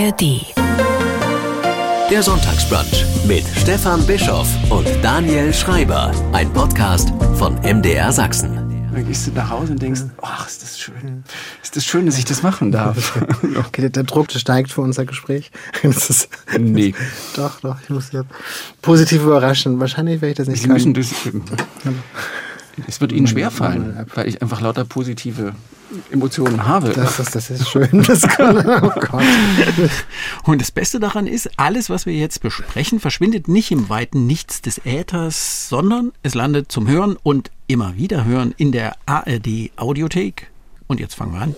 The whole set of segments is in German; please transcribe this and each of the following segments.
ARD. Der Sonntagsbrunch mit Stefan Bischoff und Daniel Schreiber. Ein Podcast von MDR Sachsen. Dann gehst du nach Hause und denkst, ach, ist das schön. Ist das schön, dass ich das machen darf. Okay, der Druck steigt für unser Gespräch. Das ist nee. doch, doch, ich muss ja positiv überraschen. Wahrscheinlich werde ich das nicht Sie können. müssen das, es wird Ihnen schwerfallen, weil ich einfach lauter positive Emotionen habe. Das, ist, das ist schön. Das kann, oh Gott. Und das Beste daran ist, alles, was wir jetzt besprechen, verschwindet nicht im weiten Nichts des Äthers, sondern es landet zum Hören und immer wieder hören in der ARD Audiothek. Und jetzt fangen wir an.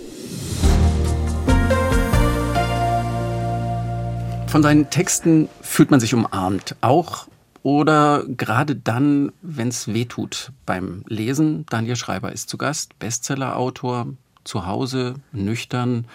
Von seinen Texten fühlt man sich umarmt. Auch oder gerade dann, wenn es weh tut beim Lesen. Daniel Schreiber ist zu Gast, Bestsellerautor, zu Hause, nüchtern.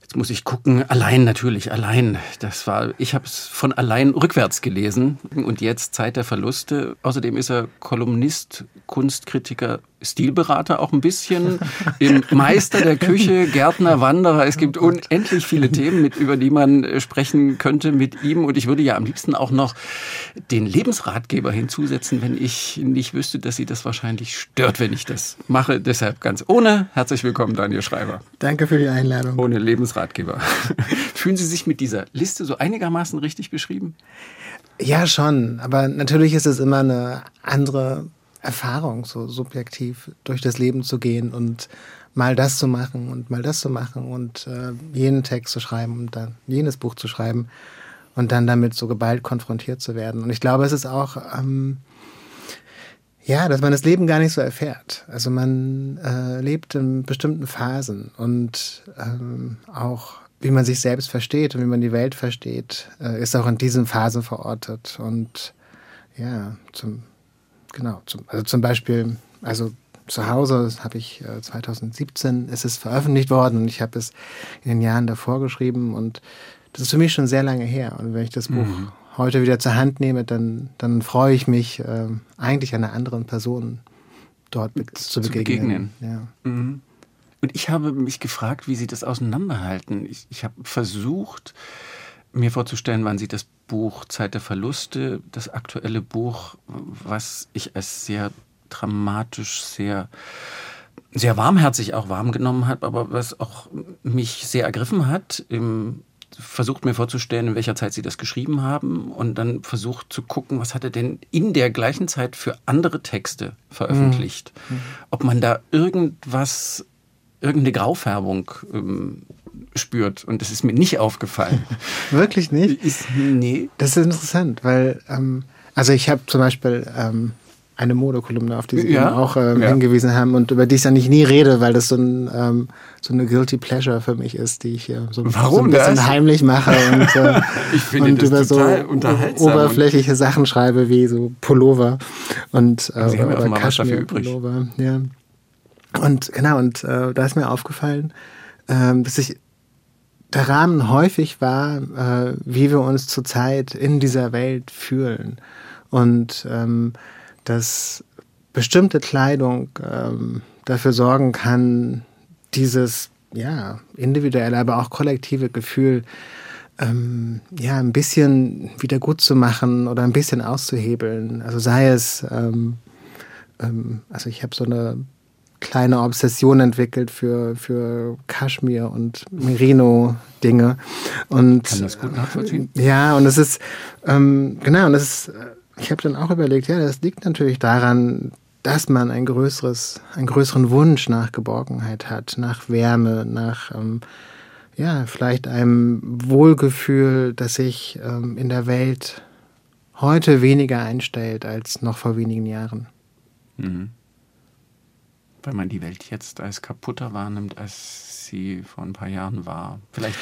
Jetzt muss ich gucken, allein natürlich, allein. Das war, ich habe es von allein rückwärts gelesen und jetzt Zeit der Verluste. Außerdem ist er Kolumnist, Kunstkritiker, Stilberater auch ein bisschen, im Meister der Küche, Gärtner, Wanderer. Es gibt unendlich viele Themen, mit, über die man äh, sprechen könnte mit ihm. Und ich würde ja am liebsten auch noch den Lebensratgeber hinzusetzen, wenn ich nicht wüsste, dass sie das wahrscheinlich stört, wenn ich das mache. Deshalb ganz ohne. Herzlich willkommen, Daniel Schreiber. Danke für die Einladung. Ohne Lebensratgeber. Fühlen Sie sich mit dieser Liste so einigermaßen richtig beschrieben? Ja, schon. Aber natürlich ist es immer eine andere Erfahrung, so subjektiv durch das Leben zu gehen und mal das zu machen und mal das zu machen und äh, jenen Text zu schreiben und dann jenes Buch zu schreiben und dann damit so geballt konfrontiert zu werden. Und ich glaube, es ist auch, ähm, ja, dass man das Leben gar nicht so erfährt. Also man äh, lebt in bestimmten Phasen und ähm, auch wie man sich selbst versteht und wie man die Welt versteht, äh, ist auch in diesen Phasen verortet. Und ja, zum genau, zum, also zum Beispiel, also zu Hause habe ich äh, 2017 ist es veröffentlicht worden und ich habe es in den Jahren davor geschrieben und das ist für mich schon sehr lange her. Und wenn ich das Buch Mhm. heute wieder zur Hand nehme, dann, dann freue ich mich äh, eigentlich einer anderen Person dort be zu, Zu begegnen. begegnen. Ja. Mhm. Und ich habe mich gefragt, wie Sie das auseinanderhalten. Ich, ich habe versucht, mir vorzustellen, wann Sie das Buch Zeit der Verluste, das aktuelle Buch, was ich als sehr dramatisch, sehr, sehr warmherzig auch warm genommen habe, aber was auch mich sehr ergriffen hat, versucht mir vorzustellen, in welcher Zeit Sie das geschrieben haben und dann versucht zu gucken, was hat er denn in der gleichen Zeit für andere Texte veröffentlicht. Ob man da irgendwas, irgendeine Graufärbung ähm, spürt. Und das ist mir nicht aufgefallen. Wirklich nicht? ist, nee. Das ist interessant, weil, ähm, also ich habe zum Beispiel ähm, eine Modekolumne, auf die Sie Ja, auch ähm, ja. hingewiesen haben und über die ich dann nicht nie rede, weil das so, ein, ähm, so eine Guilty Pleasure für mich ist, die ich hier so, Warum so ein bisschen das? heimlich mache und, äh, Ich finde und über so oberflächliche Sachen schreibe, wie so Pullover und äh, Sie haben ja oder offenbar was dafür übrig. Kaschmir-Pullover. Ja. Und genau, und äh, da ist mir aufgefallen, ähm, dass ich der Rahmen häufig war, äh, wie wir uns zurzeit in dieser Welt fühlen. Und ähm, dass bestimmte Kleidung ähm, dafür sorgen kann, dieses ja, individuelle, aber auch kollektive Gefühl ähm, ja, ein bisschen wieder gut zu machen oder ein bisschen auszuhebeln. Also sei es, ähm, ähm, also ich habe so eine kleine Obsession entwickelt für, für Kaschmir und Merino-Dinge. Und Kann das gut nachvollziehen. äh, ja, und es ist, ähm, genau, und das ist, äh, ich habe dann auch überlegt, ja, das liegt natürlich daran, dass man ein größeres, einen größeren Wunsch nach Geborgenheit hat, nach Wärme, nach, ähm, ja, vielleicht einem Wohlgefühl, das sich ähm, in der Welt heute weniger einstellt als noch vor wenigen Jahren. Mhm. Weil man die Welt jetzt als kaputter wahrnimmt, als sie vor ein paar Jahren war. Vielleicht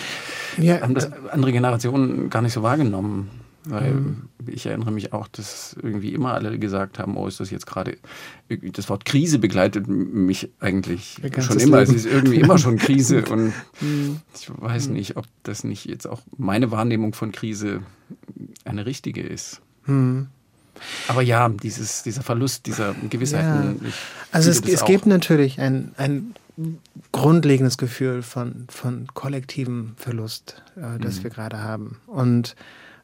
Ja, haben das andere Generationen gar nicht so wahrgenommen. Weil Mhm. ich erinnere mich auch, dass irgendwie immer alle gesagt haben, oh, ist das jetzt gerade, das Wort Krise begleitet mich eigentlich schon immer. Es Leben. ist irgendwie immer schon Krise und Mhm. ich weiß nicht, ob das nicht jetzt auch meine Wahrnehmung von Krise eine richtige ist. Hm. Aber ja, dieses, dieser Verlust dieser Gewissheiten. ich Also es, es gibt natürlich ein, ein grundlegendes Gefühl von, von kollektivem Verlust, äh, das mhm. wir gerade haben. Und,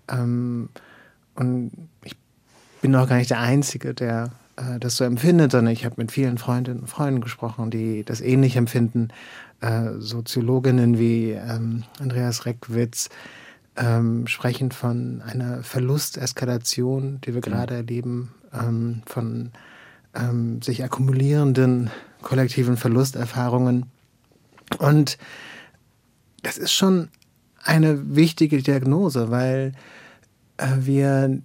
ähm, und ich bin auch gar nicht der Einzige, der äh, das so empfindet, sondern ich habe mit vielen Freundinnen und Freunden gesprochen, die das ähnlich empfinden. Äh, Soziologinnen wie ähm, Andreas Reckwitz ähm, sprechen von einer Verlusteskalation, die wir mhm. gerade erleben, ähm, von ähm, sich akkumulierenden kollektiven Verlusterfahrungen. Und das ist schon eine wichtige Diagnose, weil äh, wir in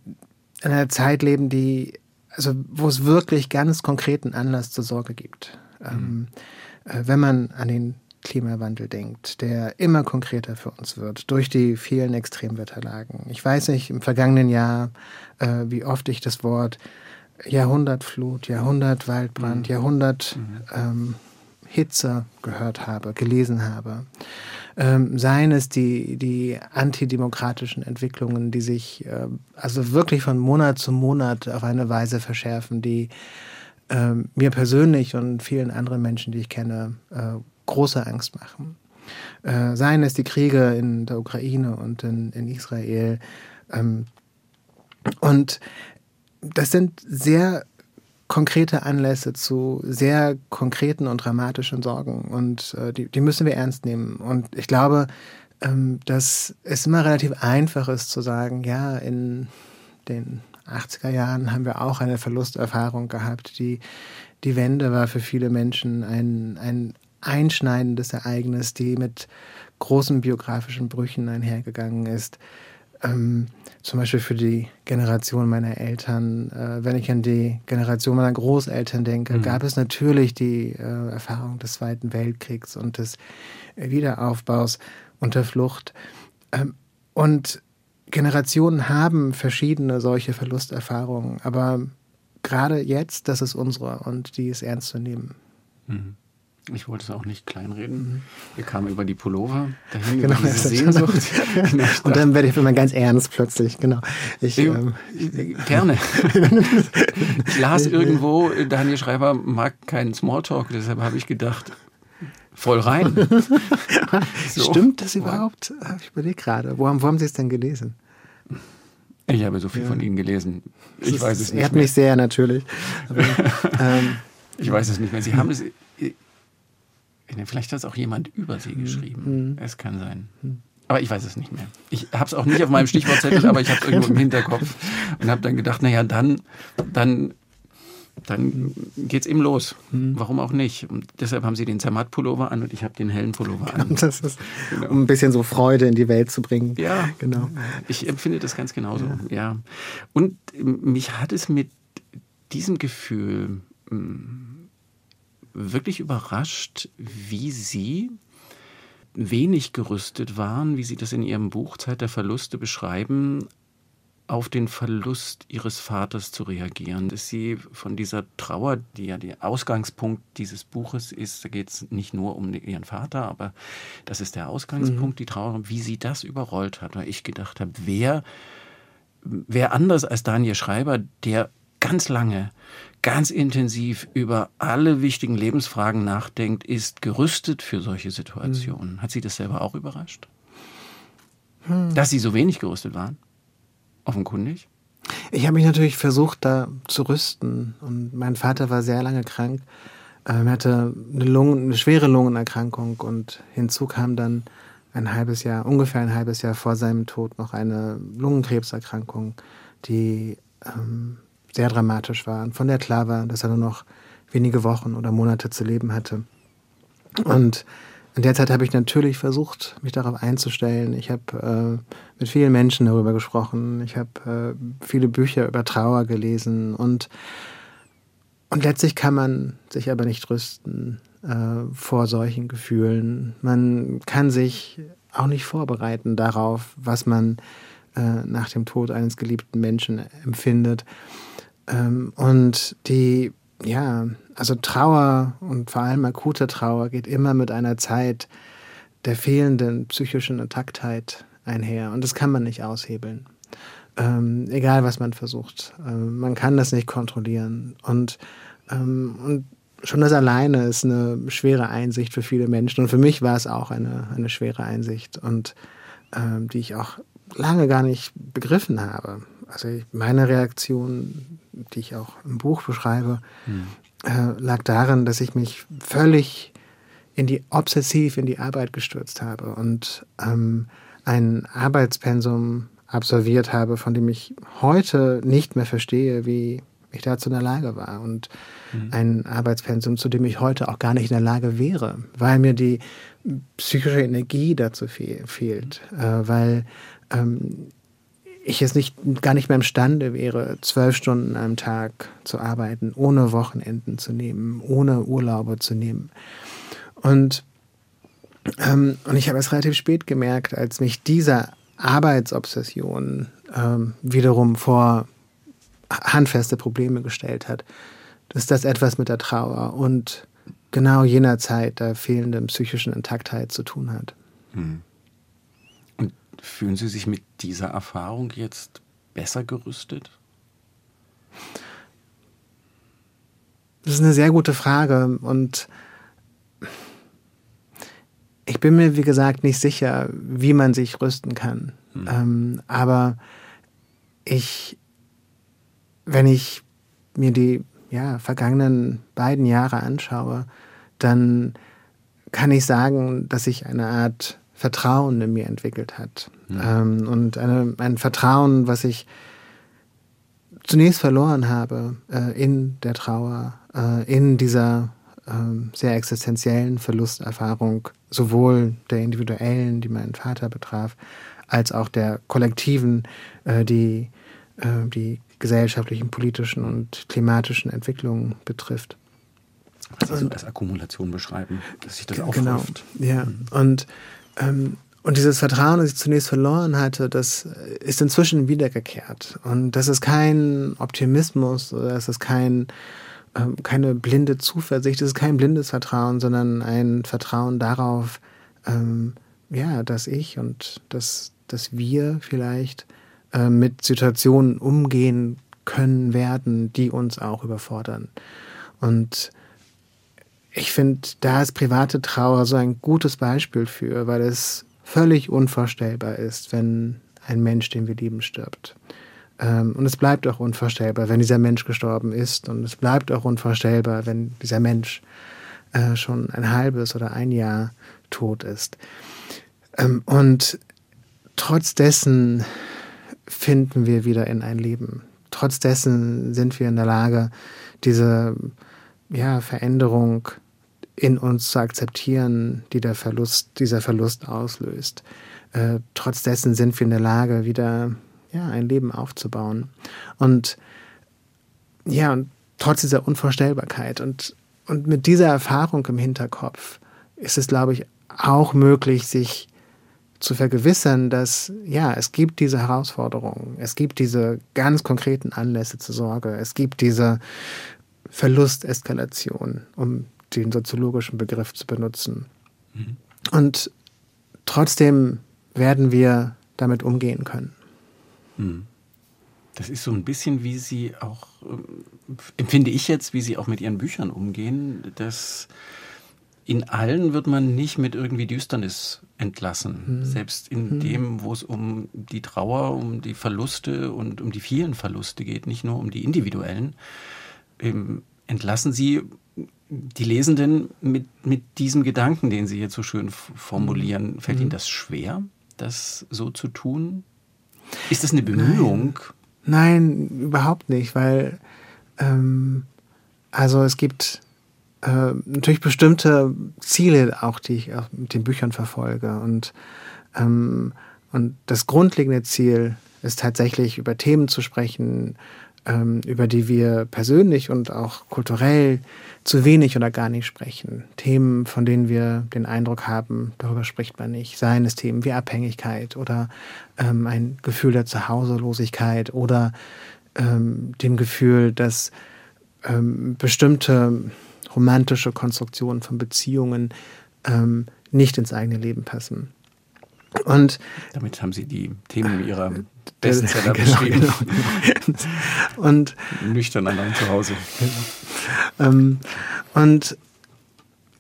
einer Zeit leben, die, also wo es wirklich ganz konkreten Anlass zur Sorge gibt. Mhm. Ähm, äh, wenn man an den Klimawandel denkt, der immer konkreter für uns wird durch die vielen Extremwetterlagen. Ich weiß nicht, im vergangenen Jahr, äh, wie oft ich das Wort Jahrhundertflut, Jahrhundertwaldbrand, mhm. Jahrhundert mhm. ähm, Hitze gehört habe, gelesen habe. Ähm, seien es die, die antidemokratischen Entwicklungen, die sich äh, also wirklich von Monat zu Monat auf eine Weise verschärfen, die äh, mir persönlich und vielen anderen Menschen, die ich kenne, äh, große Angst machen. Äh, seien es die Kriege in der Ukraine und in, in Israel. Ähm, und das sind sehr konkrete Anlässe zu sehr konkreten und dramatischen Sorgen. Und äh, die, die müssen wir ernst nehmen. Und ich glaube, ähm, dass es immer relativ einfach ist zu sagen, ja, in den 80er Jahren haben wir auch eine Verlusterfahrung gehabt. Die, die Wende war für viele Menschen ein, ein einschneidendes Ereignis, die mit großen biografischen Brüchen einhergegangen ist ähm, zum Beispiel für die Generation meiner Eltern, äh, wenn ich an die Generation meiner Großeltern denke, mhm. gab es natürlich die äh, Erfahrung des Zweiten Weltkriegs und des Wiederaufbaus unter Flucht. Ähm, und Generationen haben verschiedene solche Verlusterfahrungen, aber gerade jetzt, das ist unsere und die ist ernst zu nehmen. Mhm. Ich wollte es auch nicht kleinreden. Mhm. Wir kamen über die Pullover, dahin genau, über diese Sehnsucht. genau, und dann werde ich immer ganz ernst plötzlich, genau. Ich, ähm, Gerne. ich las irgendwo, Daniel Schreiber mag keinen Smalltalk, deshalb habe ich gedacht, voll rein. so. Stimmt das überhaupt? Ich überlege gerade. Wo haben, wo haben Sie es denn gelesen? Ich habe so viel ja. von Ihnen gelesen. Ich das weiß es nicht. Ehrt mich sehr natürlich. Aber, ähm, ich weiß es nicht mehr. Sie haben es Vielleicht hat es auch jemand über sie hm. geschrieben. Mhm. Es kann sein. Hm. Aber ich weiß es nicht mehr. Ich habe es auch nicht auf meinem Stichwortzettel, aber ich habe es irgendwo im Hinterkopf und habe dann gedacht, naja, dann, dann, dann geht's eben los. Mhm. Warum auch nicht? Und deshalb haben sie den Zermatt-Pullover an und ich habe den hellen Pullover an. Das ist, genau. um ein bisschen so Freude in die Welt zu bringen. Ja, genau. Ich empfinde das ganz genauso. Ja. ja. Und mich hat es mit diesem Gefühl hm, wirklich überrascht, wie Sie wenig gerüstet waren, wie Sie das in Ihrem Buch Zeit der Verluste beschreiben, auf den Verlust ihres Vaters zu reagieren, dass sie von dieser Trauer, die ja der Ausgangspunkt dieses Buches ist, da geht es nicht nur um ihren Vater, aber das ist der Ausgangspunkt, mhm. die Trauer, wie sie das überrollt hat, weil ich gedacht habe, wer, wer anders als Daniel Schreiber, der ganz lange ganz intensiv über alle wichtigen Lebensfragen nachdenkt, ist gerüstet für solche Situationen. Hm. Hat Sie das selber auch überrascht? Hm. Dass Sie so wenig gerüstet waren? Offenkundig? Ich habe mich natürlich versucht, da zu rüsten. Und mein Vater war sehr lange krank. Er hatte eine, Lungen, eine schwere Lungenerkrankung und hinzu kam dann ein halbes Jahr, ungefähr ein halbes Jahr vor seinem Tod noch eine Lungenkrebserkrankung, die ähm, sehr dramatisch war und von der klar war, dass er nur noch wenige Wochen oder Monate zu leben hatte. Und in der Zeit habe ich natürlich versucht, mich darauf einzustellen. Ich habe äh, mit vielen Menschen darüber gesprochen. Ich habe äh, viele Bücher über Trauer gelesen und und letztlich kann man sich aber nicht trösten äh, vor solchen Gefühlen. Man kann sich auch nicht vorbereiten darauf, was man äh, nach dem Tod eines geliebten Menschen empfindet. Ähm, und die, ja, also Trauer und vor allem akute Trauer geht immer mit einer Zeit der fehlenden psychischen Intaktheit einher. Und das kann man nicht aushebeln. Ähm, egal, was man versucht. Ähm, man kann das nicht kontrollieren. Und, ähm, und schon das alleine ist eine schwere Einsicht für viele Menschen. Und für mich war es auch eine, eine schwere Einsicht und ähm, die ich auch lange gar nicht begriffen habe. Also meine Reaktion, die ich auch im Buch beschreibe, hm. äh, lag darin, dass ich mich völlig in die obsessiv in die Arbeit gestürzt habe und ähm, ein Arbeitspensum absolviert habe, von dem ich heute nicht mehr verstehe, wie ich dazu in der Lage war. Und mhm. ein Arbeitspensum, zu dem ich heute auch gar nicht in der Lage wäre, weil mir die psychische Energie dazu fehl, fehlt, äh, weil ähm, ich es nicht, gar nicht mehr imstande wäre, zwölf Stunden am Tag zu arbeiten, ohne Wochenenden zu nehmen, ohne Urlaube zu nehmen. Und, ähm, und ich habe es relativ spät gemerkt, als mich dieser Arbeitsobsession ähm, wiederum vor handfeste Probleme gestellt hat, dass das etwas mit der Trauer und genau jener Zeit der fehlenden psychischen Intaktheit zu tun hat. Hm. Fühlen Sie sich mit dieser Erfahrung jetzt besser gerüstet? Das ist eine sehr gute Frage und ich bin mir, wie gesagt, nicht sicher, wie man sich rüsten kann. Hm. Ähm, aber ich, wenn ich mir die ja, vergangenen beiden Jahre anschaue, dann kann ich sagen, dass sich eine Art Vertrauen in mir entwickelt hat. Ja. Ähm, und eine, ein Vertrauen, was ich zunächst verloren habe äh, in der Trauer, äh, in dieser äh, sehr existenziellen Verlusterfahrung, sowohl der individuellen, die meinen Vater betraf, als auch der kollektiven, äh, die äh, die gesellschaftlichen, politischen und klimatischen Entwicklungen betrifft. Also als Akkumulation beschreiben, dass sich das aufhäuft. Genau, ja. Mhm. Und, ähm, und dieses Vertrauen, das ich zunächst verloren hatte, das ist inzwischen wiedergekehrt. Und das ist kein Optimismus das ist kein, ähm, keine blinde Zuversicht, das ist kein blindes Vertrauen, sondern ein Vertrauen darauf, ähm, ja, dass ich und dass, dass wir vielleicht äh, mit Situationen umgehen können werden, die uns auch überfordern. Und ich finde, da ist private Trauer so ein gutes Beispiel für, weil es völlig unvorstellbar ist, wenn ein Mensch, den wir lieben, stirbt. Ähm, und es bleibt auch unvorstellbar, wenn dieser Mensch gestorben ist. Und es bleibt auch unvorstellbar, wenn dieser Mensch äh, schon ein halbes oder ein Jahr tot ist. Ähm, und trotz dessen finden wir wieder in ein Leben. Trotz dessen sind wir in der Lage, diese ja, Veränderung in uns zu akzeptieren, die der Verlust, dieser Verlust auslöst. Äh, trotz dessen sind wir in der Lage, wieder ja, ein Leben aufzubauen. Und ja, und trotz dieser Unvorstellbarkeit und, und mit dieser Erfahrung im Hinterkopf ist es, glaube ich, auch möglich, sich zu vergewissern, dass ja, es gibt diese Herausforderungen, es gibt diese ganz konkreten Anlässe zur Sorge, es gibt diese Verlusteskalation, um den soziologischen Begriff zu benutzen. Mhm. Und trotzdem werden wir damit umgehen können. Mhm. Das ist so ein bisschen, wie Sie auch, äh, empfinde ich jetzt, wie Sie auch mit Ihren Büchern umgehen, dass in allen wird man nicht mit irgendwie Düsternis entlassen. Hm. Selbst in hm. dem, wo es um die Trauer, um die Verluste und um die vielen Verluste geht, nicht nur um die individuellen, ähm, entlassen Sie die Lesenden mit, mit diesem Gedanken, den Sie jetzt so schön formulieren. Hm. Fällt Ihnen hm. das schwer, das so zu tun? Ist das eine Bemühung? Nein, Nein überhaupt nicht, weil ähm, also es gibt äh, natürlich bestimmte Ziele auch, die ich auch mit den Büchern verfolge. Und, ähm, und das grundlegende Ziel ist tatsächlich über Themen zu sprechen, ähm, über die wir persönlich und auch kulturell zu wenig oder gar nicht sprechen. Themen, von denen wir den Eindruck haben, darüber spricht man nicht. Seien es Themen wie Abhängigkeit oder ähm, ein Gefühl der Zuhauselosigkeit oder ähm, dem Gefühl, dass ähm, bestimmte romantische Konstruktionen von Beziehungen ähm, nicht ins eigene Leben passen. Und damit haben Sie die Themen Ihrer Bestseller genau, beschrieben. Genau, genau. Und nüchtern allein zu Hause. Ähm, Und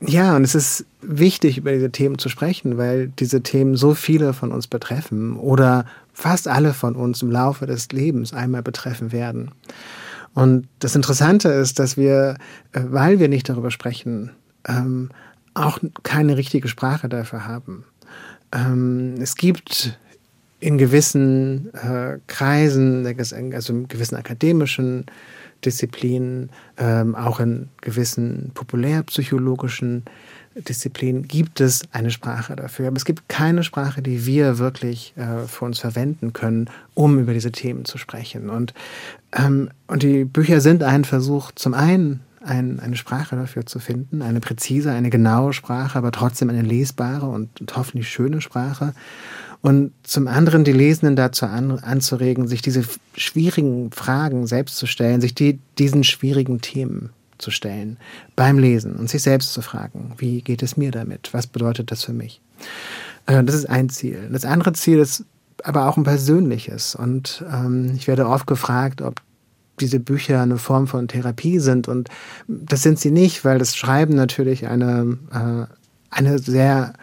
ja, und es ist wichtig, über diese Themen zu sprechen, weil diese Themen so viele von uns betreffen oder fast alle von uns im Laufe des Lebens einmal betreffen werden. Und das Interessante ist, dass wir, äh, weil wir nicht darüber sprechen, ähm, auch keine richtige Sprache dafür haben. Ähm, es gibt in gewissen äh, Kreisen, also in gewissen akademischen Disziplinen, ähm, auch in gewissen populärpsychologischen Disziplinen gibt es eine Sprache dafür. Aber es gibt keine Sprache, die wir wirklich äh, für uns verwenden können, um über diese Themen zu sprechen. Und, ähm, und die Bücher sind ein Versuch, zum einen ein, eine Sprache dafür zu finden, eine präzise, eine genaue Sprache, aber trotzdem eine lesbare und, und hoffentlich schöne Sprache und zum anderen die Lesenden dazu an, anzuregen, sich diese schwierigen Fragen selbst zu stellen, sich die, diesen schwierigen Themen zu stellen beim Lesen und sich selbst zu fragen, wie geht es mir damit? Was bedeutet das für mich? Äh, das ist ein Ziel. Das andere Ziel ist aber auch ein persönliches. Und ähm, ich werde oft gefragt, ob diese Bücher eine Form von Therapie sind. Und das sind sie nicht, weil das Schreiben natürlich eine, äh, eine sehr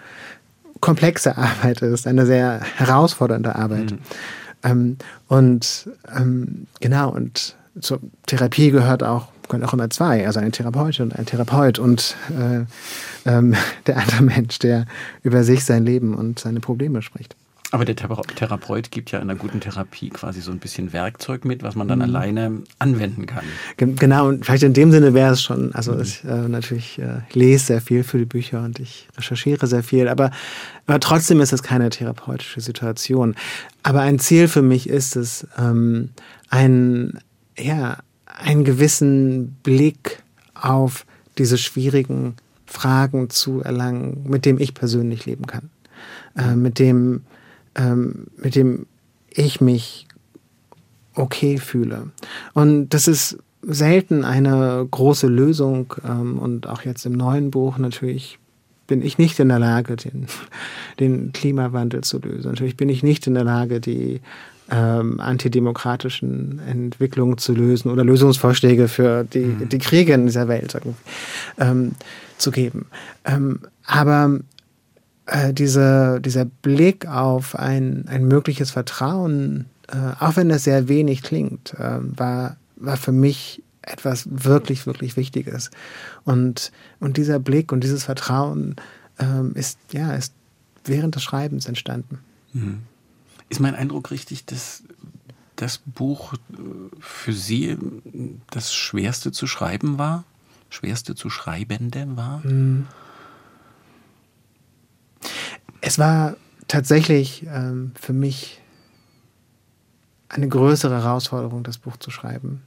komplexe Arbeit ist, eine sehr herausfordernde Arbeit. Mhm. Ähm, und ähm, genau, und zur Therapie gehört auch, gehören auch immer zwei, also eine Therapeutin und ein Therapeut und äh, ähm, der andere Mensch, der über sich, sein Leben und seine Probleme spricht. Aber der Therapeut gibt ja in einer guten Therapie quasi so ein bisschen Werkzeug mit, was man dann mhm. alleine anwenden kann. Genau, und vielleicht in dem Sinne wäre es schon, also mhm. ich äh, natürlich äh, lese sehr viel für die Bücher und ich recherchiere sehr viel, aber, aber trotzdem ist es keine therapeutische Situation. Aber ein Ziel für mich ist es, ähm, ein, ja, einen gewissen Blick auf diese schwierigen Fragen zu erlangen, mit dem ich persönlich leben kann. Äh, mit dem ähm, mit dem ich mich okay fühle. Und das ist selten eine große Lösung. Ähm, und auch jetzt im neuen Buch natürlich bin ich nicht in der Lage, den, den Klimawandel zu lösen. Natürlich bin ich nicht in der Lage, die ähm, antidemokratischen Entwicklungen zu lösen oder Lösungsvorschläge für die, mhm. die Kriege in dieser Welt ähm, zu geben. Ähm, aber äh, diese, dieser Blick auf ein, ein mögliches Vertrauen, äh, auch wenn das sehr wenig klingt, äh, war, war für mich etwas wirklich, wirklich Wichtiges. Und, und dieser Blick und dieses Vertrauen ähm, ist, ja, ist während des Schreibens entstanden. Mhm. Ist mein Eindruck richtig, dass das Buch äh, für Sie das Schwerste zu schreiben war? Schwerste zu Schreibende war? Mhm. Es war tatsächlich ähm, für mich eine größere Herausforderung, das Buch zu schreiben,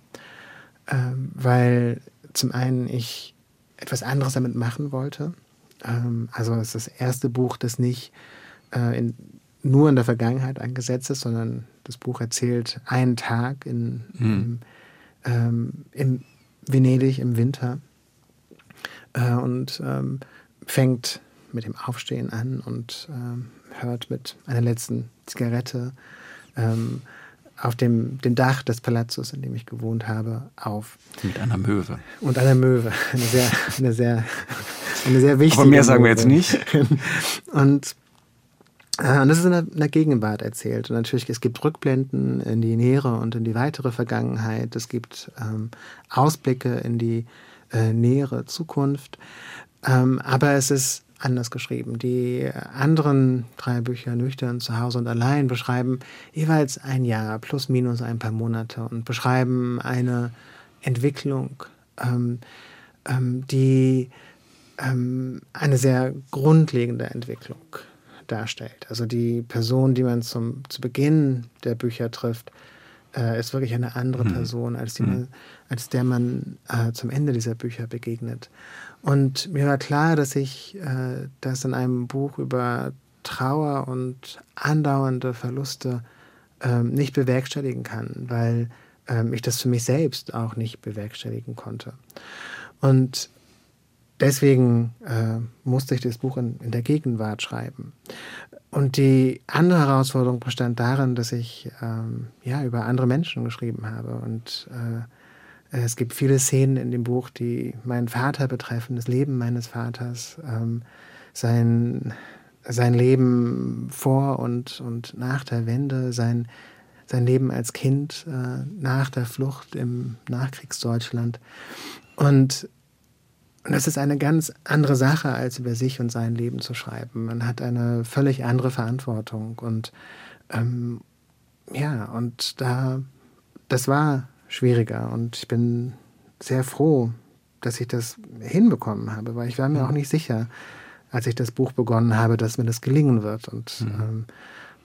ähm, weil zum einen ich etwas anderes damit machen wollte. Ähm, also es ist das erste Buch, das nicht äh, in, nur in der Vergangenheit angesetzt ist, sondern das Buch erzählt einen Tag in, hm. im, in Venedig im Winter äh, und ähm, fängt mit dem Aufstehen an und ähm, hört mit einer letzten Zigarette ähm, auf dem, dem Dach des Palazzos, in dem ich gewohnt habe, auf. Mit einer Möwe. Und einer Möwe. Eine sehr, eine sehr, eine sehr wichtige. Aber mehr sagen wir jetzt nicht. und, äh, und das ist in der, in der, Gegenwart erzählt. Und natürlich, es gibt Rückblenden in die nähere und in die weitere Vergangenheit. Es gibt ähm, Ausblicke in die äh, nähere Zukunft. Ähm, aber es ist anders geschrieben. Die anderen drei Bücher, Nüchtern, zu Hause und allein, beschreiben jeweils ein Jahr plus minus ein paar Monate und beschreiben eine Entwicklung, ähm, ähm, die ähm, eine sehr grundlegende Entwicklung darstellt. Also die Person, die man zum, zu Beginn der Bücher trifft, äh, ist wirklich eine andere mhm. Person, als, die man, als der man äh, zum Ende dieser Bücher begegnet. Und mir war klar, dass ich äh, das in einem Buch über Trauer und andauernde Verluste ähm, nicht bewerkstelligen kann, weil ähm, ich das für mich selbst auch nicht bewerkstelligen konnte. Und deswegen äh, musste ich das Buch in, in, der Gegenwart schreiben. Und die andere Herausforderung bestand darin, dass ich ähm, ja über andere Menschen geschrieben habe und äh, es gibt viele Szenen in dem Buch, die meinen Vater betreffen, das Leben meines Vaters, ähm, sein, sein Leben vor und, und nach der Wende, sein, sein Leben als Kind äh, nach der Flucht im Nachkriegsdeutschland. Und das ist eine ganz andere Sache, als über sich und sein Leben zu schreiben. Man hat eine völlig andere Verantwortung. Und ähm, ja, und da, das war schwieriger. Und ich bin sehr froh, dass ich das hinbekommen habe, weil ich war mir auch nicht sicher, als ich das Buch begonnen habe, dass mir das gelingen wird. Und mhm. ähm,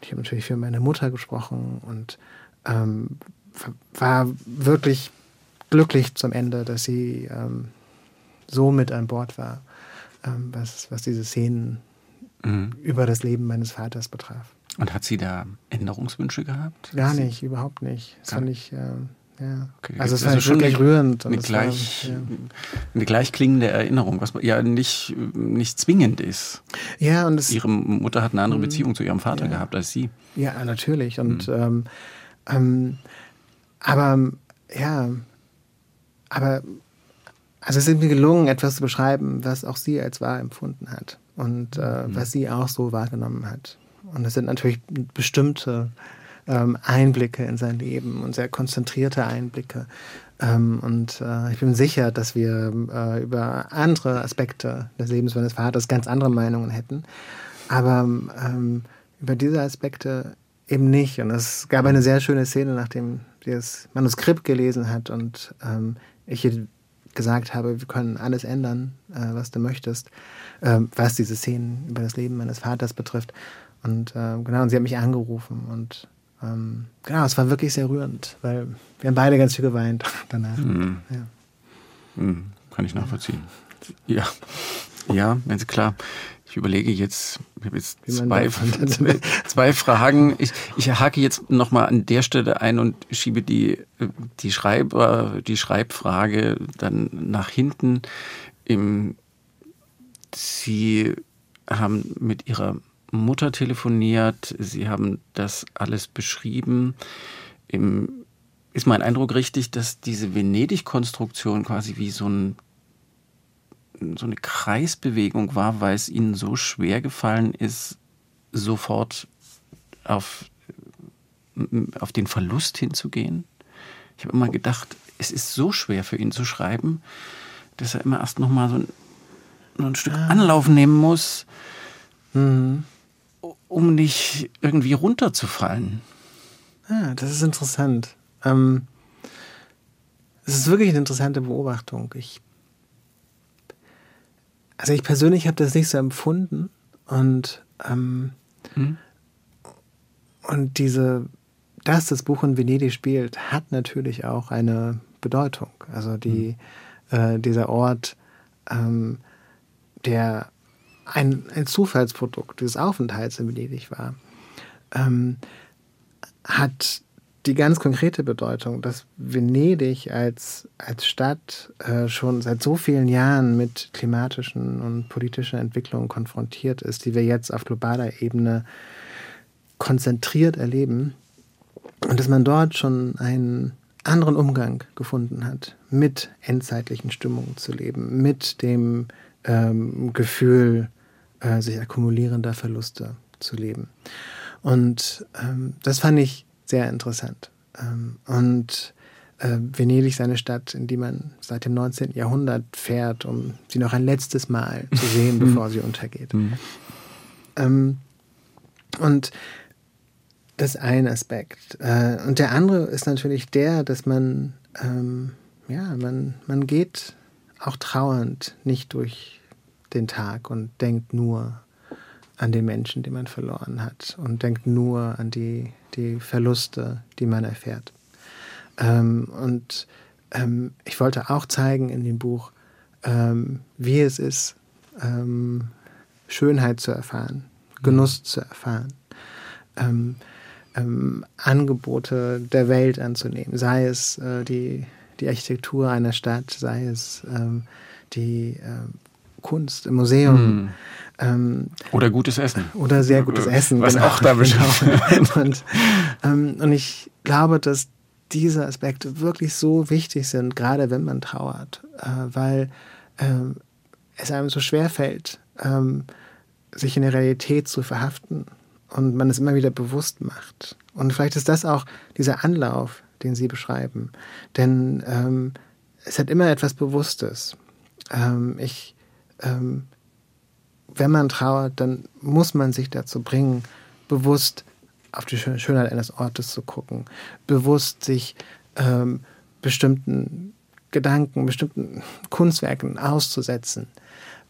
ich habe natürlich für meine Mutter gesprochen und ähm, war wirklich glücklich zum Ende, dass sie ähm, so mit an Bord war, ähm, was, was diese Szenen mhm. über das Leben meines Vaters betraf. Und hat sie da Änderungswünsche gehabt? Gar nicht, überhaupt nicht. Das fand ich, äh, ja. Okay. Also es war also wirklich rührend. Eine, gleich, war, ja. eine gleich klingende Erinnerung, was ja nicht, nicht zwingend ist. Ja, und es, Ihre Mutter hat eine andere mhm. Beziehung zu ihrem Vater ja. gehabt als Sie. Ja, natürlich. Und mhm. ähm, ähm, aber ja, aber also es ist mir gelungen, etwas zu beschreiben, was auch sie als wahr empfunden hat und äh, mhm. was sie auch so wahrgenommen hat. Und es sind natürlich bestimmte ähm, Einblicke in sein Leben und sehr konzentrierte Einblicke. Ähm, und äh, ich bin sicher, dass wir äh, über andere Aspekte des Lebens meines Vaters ganz andere Meinungen hätten. Aber ähm, über diese Aspekte eben nicht. Und es gab eine sehr schöne Szene, nachdem sie das Manuskript gelesen hat und ähm, ich gesagt habe, wir können alles ändern, äh, was du möchtest, äh, was diese Szenen über das Leben meines Vaters betrifft. Und äh, genau, und sie hat mich angerufen und ähm, genau, es war wirklich sehr rührend, weil wir haben beide ganz viel geweint danach. Mhm. Ja. Mhm, kann ich nachvollziehen. Ja, ja, Sie klar. Ich überlege jetzt, ich habe jetzt zwei, zwei Fragen. Ich, ich hake jetzt nochmal an der Stelle ein und schiebe die, die, Schreiber, die Schreibfrage dann nach hinten. Im, Sie haben mit Ihrer Mutter telefoniert, Sie haben das alles beschrieben. Im, ist mein Eindruck richtig, dass diese Venedig-Konstruktion quasi wie so ein so eine Kreisbewegung war, weil es ihnen so schwer gefallen ist, sofort auf, auf den Verlust hinzugehen. Ich habe immer gedacht, es ist so schwer für ihn zu schreiben, dass er immer erst noch mal so ein, so ein Stück Anlauf nehmen muss, mhm. Um nicht irgendwie runterzufallen. Ah, das ist interessant. Ähm, es ist wirklich eine interessante Beobachtung. Ich also ich persönlich habe das nicht so empfunden und ähm, hm? und diese, dass das Buch in Venedig spielt, hat natürlich auch eine Bedeutung. Also die, hm. äh, dieser Ort, ähm, der ein, ein Zufallsprodukt des Aufenthalts in Venedig war, ähm, hat die ganz konkrete Bedeutung, dass Venedig als, als Stadt äh, schon seit so vielen Jahren mit klimatischen und politischen Entwicklungen konfrontiert ist, die wir jetzt auf globaler Ebene konzentriert erleben und dass man dort schon einen anderen Umgang gefunden hat, mit endzeitlichen Stimmungen zu leben, mit dem ähm, Gefühl äh, sich akkumulierender Verluste zu leben. Und ähm, das fand ich sehr interessant. Ähm, und äh, Venedig ist eine Stadt, in die man seit dem 19. Jahrhundert fährt, um sie noch ein letztes Mal zu sehen, bevor sie untergeht. Mhm. Ähm, und das ist ein Aspekt. Äh, und der andere ist natürlich der, dass man, ähm, ja, man, man geht auch trauernd nicht durch den Tag und denkt nur an den Menschen, den man verloren hat und denkt nur an die, die Verluste, die man erfährt. Ähm, und ähm, ich wollte auch zeigen in dem Buch, ähm, wie es ist, ähm, Schönheit zu erfahren, Genuss zu erfahren, ähm, ähm, Angebote der Welt anzunehmen, sei es äh, die, die Architektur einer Stadt, sei es die Kunst im Museum. Mhm ähm, oder gutes Essen. Oder sehr gutes Essen. Was genau, auch da beschafft genau. und, ähm, und ich glaube, dass diese Aspekte wirklich so wichtig sind, gerade wenn man trauert, äh, weil ähm, es einem so schwer fällt, ähm, sich in der Realität zu verhaften und man es immer wieder bewusst macht. Und vielleicht ist das auch dieser Anlauf, den Sie beschreiben. Denn ähm, es hat immer etwas Bewusstes. Ähm, ich, ähm, wenn man trauert, dann muss man sich dazu bringen, bewusst auf die Schönheit eines Ortes zu gucken, bewusst sich ähm, bestimmten Gedanken, bestimmten Kunstwerken auszusetzen,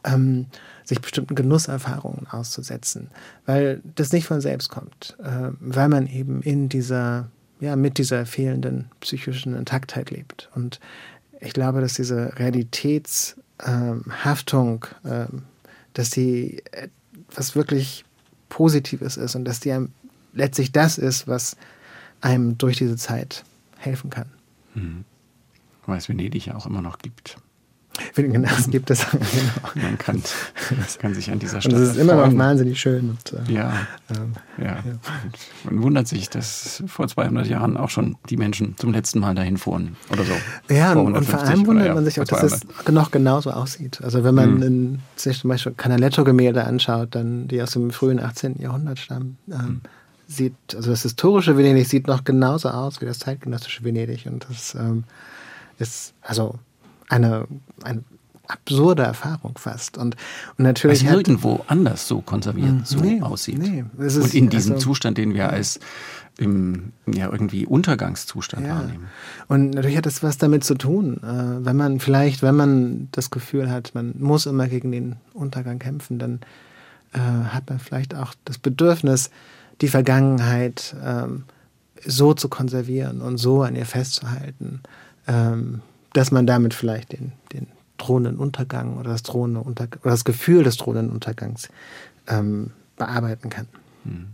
ähm, sich bestimmten Genusserfahrungen auszusetzen, weil das nicht von selbst kommt, äh, weil man eben in dieser, ja, mit dieser fehlenden psychischen Intaktheit lebt. Und ich glaube, dass diese Realitätshaftung, äh, dass die was wirklich Positives ist und dass die einem letztlich das ist, was einem durch diese Zeit helfen kann. Mhm. Weil es Venedig ja auch immer noch gibt. Genau, es gibt es. Genau. Man kann, kann, sich an dieser Stadt. Und es ist immer noch wahnsinnig schön. Und, äh, ja, ähm, ja. ja. Man wundert sich, dass vor 200 Jahren auch schon die Menschen zum letzten Mal dahin fuhren oder so. Ja, und, und vor allem wundert oder, man sich auch, dass es noch genauso aussieht. Also wenn man mhm. sich zum Beispiel Canaletto-Gemälde anschaut, dann, die aus dem frühen 18. Jahrhundert stammen, ähm, mhm sieht, also das historische Venedig sieht noch genauso aus wie das zeitgenössische Venedig. Und das ähm, ist also eine, eine absurde Erfahrung fast. Und, und natürlich. Weil nirgendwo anders so konserviert hm, so nee, aussieht. Nee, ist, und in diesem also, Zustand, den wir als im ja irgendwie Untergangszustand ja. wahrnehmen. Und natürlich hat das was damit zu tun, äh, wenn man vielleicht, wenn man das Gefühl hat, man muss immer gegen den Untergang kämpfen, dann äh, hat man vielleicht auch das Bedürfnis, die Vergangenheit ähm, so zu konservieren und so an ihr festzuhalten, ähm, dass man damit vielleicht den, den drohenden Untergang oder das, drohende Unter oder das Gefühl des drohenden Untergangs ähm, bearbeiten kann. Hm.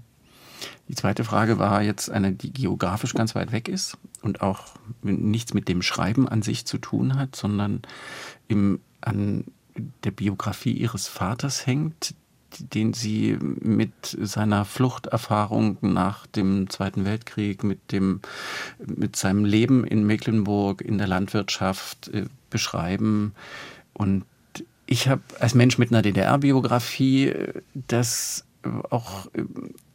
Die zweite Frage war jetzt eine, die geografisch ganz weit weg ist und auch nichts mit dem Schreiben an sich zu tun hat, sondern im, an der Biografie ihres Vaters hängt, den sie mit seiner Fluchterfahrung nach dem Zweiten Weltkrieg, mit dem, mit seinem Leben in Mecklenburg, in der Landwirtschaft äh, beschreiben. Und ich habe als Mensch mit einer DDR-Biografie äh, das auch äh,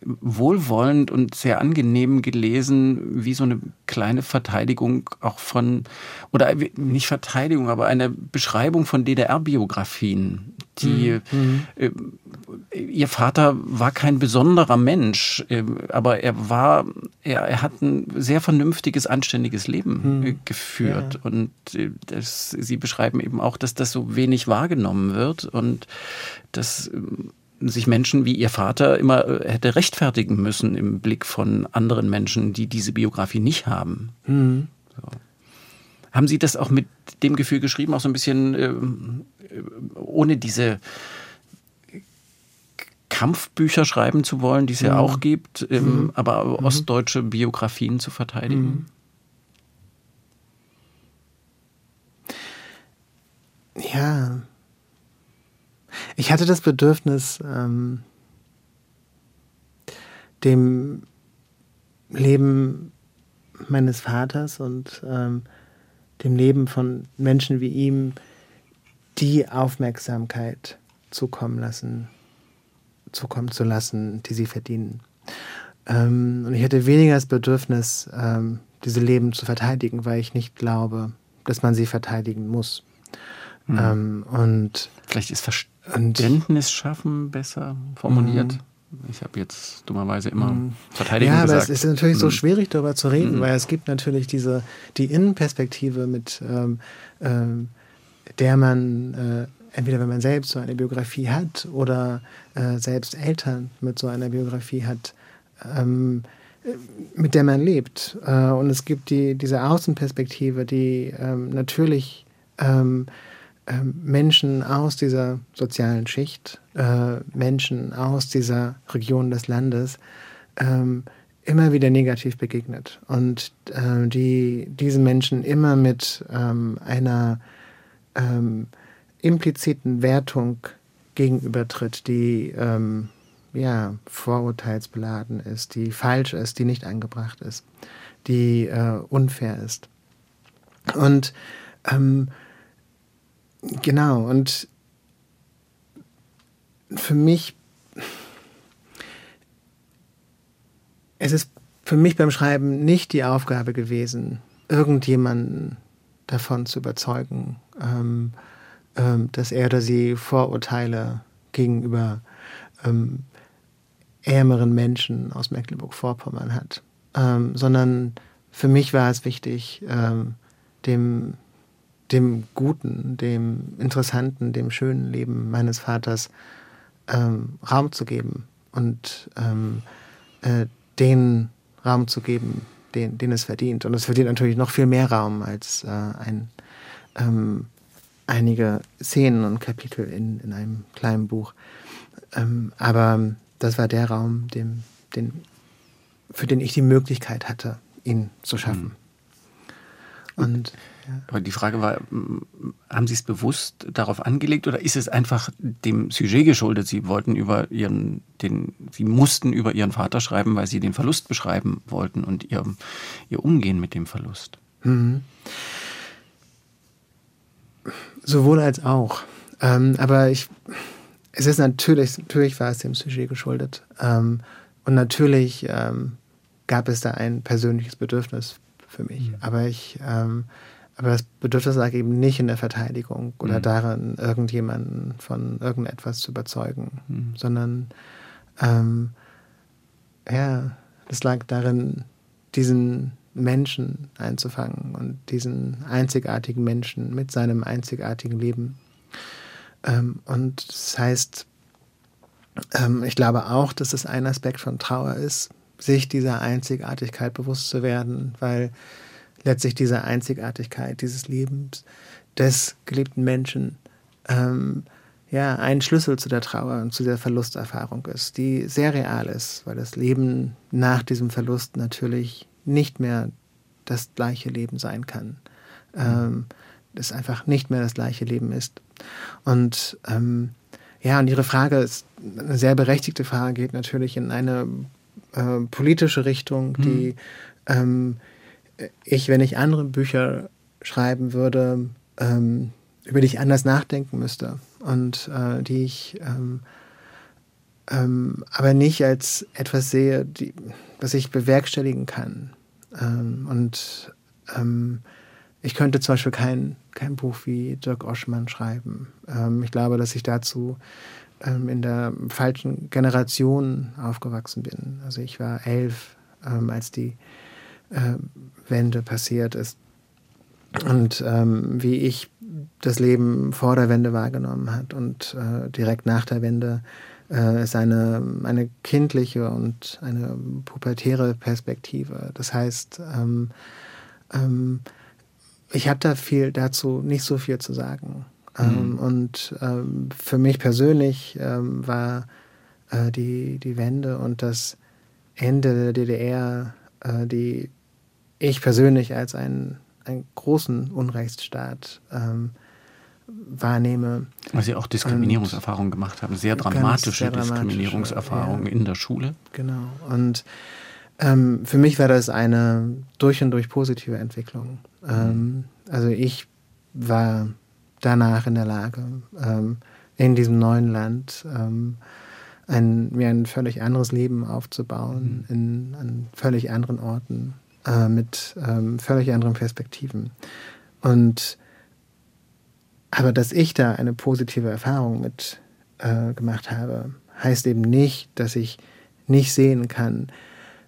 wohlwollend und sehr angenehm gelesen, wie so eine kleine Verteidigung auch von, oder nicht Verteidigung, aber eine Beschreibung von DDR-Biografien, die, mhm. äh, ihr Vater war kein besonderer Mensch, äh, aber er war, er, er hat ein sehr vernünftiges, anständiges Leben mhm. geführt. Ja. Und äh, das, sie beschreiben eben auch, dass das so wenig wahrgenommen wird und dass ähm, sich Menschen wie ihr Vater immer äh, hätte rechtfertigen müssen im Blick von anderen Menschen, die diese Biografie nicht haben. Mhm. So. Haben Sie das auch mit dem Gefühl geschrieben, auch so ein bisschen äh, ohne diese Kampfbücher schreiben zu wollen, die es ja mhm. auch gibt, ähm, mhm. aber mhm. ostdeutsche Biografien zu verteidigen? Mhm. Ja, ich hatte das Bedürfnis, ähm, dem Leben meines Vaters und ähm, dem Leben von Menschen wie ihm die Aufmerksamkeit zukommen lassen, zukommen zu lassen, die sie verdienen. Ähm, und ich hatte weniger das Bedürfnis, ähm, diese Leben zu verteidigen, weil ich nicht glaube, dass man sie verteidigen muss. Mhm. Ähm, und vielleicht ist Verständnis schaffen besser formuliert. Mhm. Ich habe jetzt dummerweise immer mhm. Verteidigung ja, gesagt. Ja, aber es ist natürlich so mhm. schwierig darüber zu reden, mhm. weil es gibt natürlich diese die Innenperspektive mit ähm, ähm, der man äh, entweder wenn man selbst so eine Biografie hat oder äh, selbst Eltern mit so einer Biografie hat, ähm, mit der man lebt. Äh, und es gibt die, diese Außenperspektive, die ähm, natürlich ähm, ähm, Menschen aus dieser sozialen Schicht, äh, Menschen aus dieser Region des Landes ähm, immer wieder negativ begegnet und äh, die diesen Menschen immer mit ähm, einer ähm, impliziten Wertung gegenübertritt, die ähm, ja, vorurteilsbeladen ist, die falsch ist, die nicht angebracht ist. die äh, unfair ist. Und ähm, genau, und für mich, es ist für mich beim Schreiben nicht die Aufgabe gewesen, irgendjemanden davon zu überzeugen, ähm, ähm, dass er oder sie Vorurteile gegenüber ähm, ärmeren Menschen aus Mecklenburg-Vorpommern hat, ähm, sondern für mich war es wichtig, ähm, dem, dem guten, dem interessanten, dem schönen Leben meines Vaters ähm, Raum zu geben und ähm, äh, den Raum zu geben, den, den es verdient. Und es verdient natürlich noch viel mehr Raum als äh, ein, ähm, einige Szenen und Kapitel in, in einem kleinen Buch. Ähm, aber das war der Raum, dem, den, für den ich die Möglichkeit hatte, ihn zu schaffen. Mhm. Und ja. die Frage war, haben Sie es bewusst darauf angelegt oder ist es einfach dem Sujet geschuldet? Sie wollten über ihren, den, Sie mussten über Ihren Vater schreiben, weil Sie den Verlust beschreiben wollten und Ihr, ihr Umgehen mit dem Verlust. Mhm. Sowohl als auch. Ähm, aber ich, es ist natürlich, natürlich war es dem Sujet geschuldet. Ähm, und natürlich ähm, gab es da ein persönliches Bedürfnis für mich. Mhm. Aber ich, ähm, aber das Bedürfnis lag eben nicht in der Verteidigung oder mhm. darin, irgendjemanden von irgendetwas zu überzeugen, mhm. sondern ähm, ja, das lag darin, diesen Menschen einzufangen und diesen einzigartigen Menschen mit seinem einzigartigen Leben. Ähm, und das heißt, ähm, ich glaube auch, dass es ein Aspekt von Trauer ist, sich dieser Einzigartigkeit bewusst zu werden, weil letztlich diese Einzigartigkeit dieses Lebens des geliebten Menschen ähm, ja ein Schlüssel zu der Trauer und zu der Verlusterfahrung ist, die sehr real ist, weil das Leben nach diesem Verlust natürlich nicht mehr das gleiche Leben sein kann. Ähm, das einfach nicht mehr das gleiche Leben ist. Und ähm, ja, und Ihre Frage ist eine sehr berechtigte Frage, geht natürlich in eine äh, politische Richtung, die hm. ähm, ich, wenn ich andere Bücher schreiben würde, ähm, über die ich anders nachdenken müsste und äh, die ich ähm, ähm, aber nicht als etwas sehe, die, was ich bewerkstelligen kann. Ähm, und ähm, ich könnte zum Beispiel kein, kein Buch wie Dirk Oschmann schreiben. Ähm, ich glaube, dass ich dazu in der falschen Generation aufgewachsen bin. Also ich war elf, als die Wende passiert ist. Und ähm, wie ich das Leben vor der Wende wahrgenommen hat und äh, direkt nach der Wende äh, ist eine, eine kindliche und eine pubertäre Perspektive. Das heißt, ähm, ähm, ich habe da viel dazu nicht so viel zu sagen. Ähm, mhm. Und ähm, für mich persönlich ähm, war äh, die, die Wende und das Ende der DDR, äh, die ich persönlich als einen, einen großen Unrechtsstaat ähm, wahrnehme. Weil Sie auch Diskriminierungserfahrungen gemacht haben, sehr dramatische sehr Diskriminierungserfahrungen ja. in der Schule. Genau. Und ähm, für mich war das eine durch und durch positive Entwicklung. Ähm, also ich war danach in der Lage, ähm, in diesem neuen Land ähm, ein, mir ein völlig anderes Leben aufzubauen, mhm. in, an völlig anderen Orten, äh, mit ähm, völlig anderen Perspektiven. Und aber dass ich da eine positive Erfahrung mit äh, gemacht habe, heißt eben nicht, dass ich nicht sehen kann,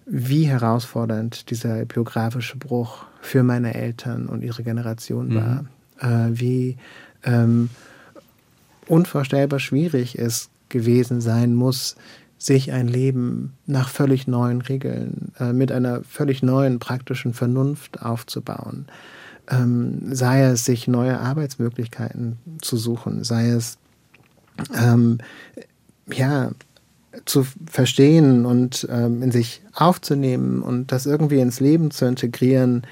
wie herausfordernd dieser biografische Bruch für meine Eltern und ihre Generation war. Mhm. Äh, wie ähm, unvorstellbar schwierig es gewesen sein muss, sich ein Leben nach völlig neuen Regeln, äh, mit einer völlig neuen praktischen Vernunft aufzubauen. Ähm, sei es sich neue Arbeitsmöglichkeiten zu suchen, sei es ähm, ja zu verstehen und ähm, in sich aufzunehmen und das irgendwie ins Leben zu integrieren,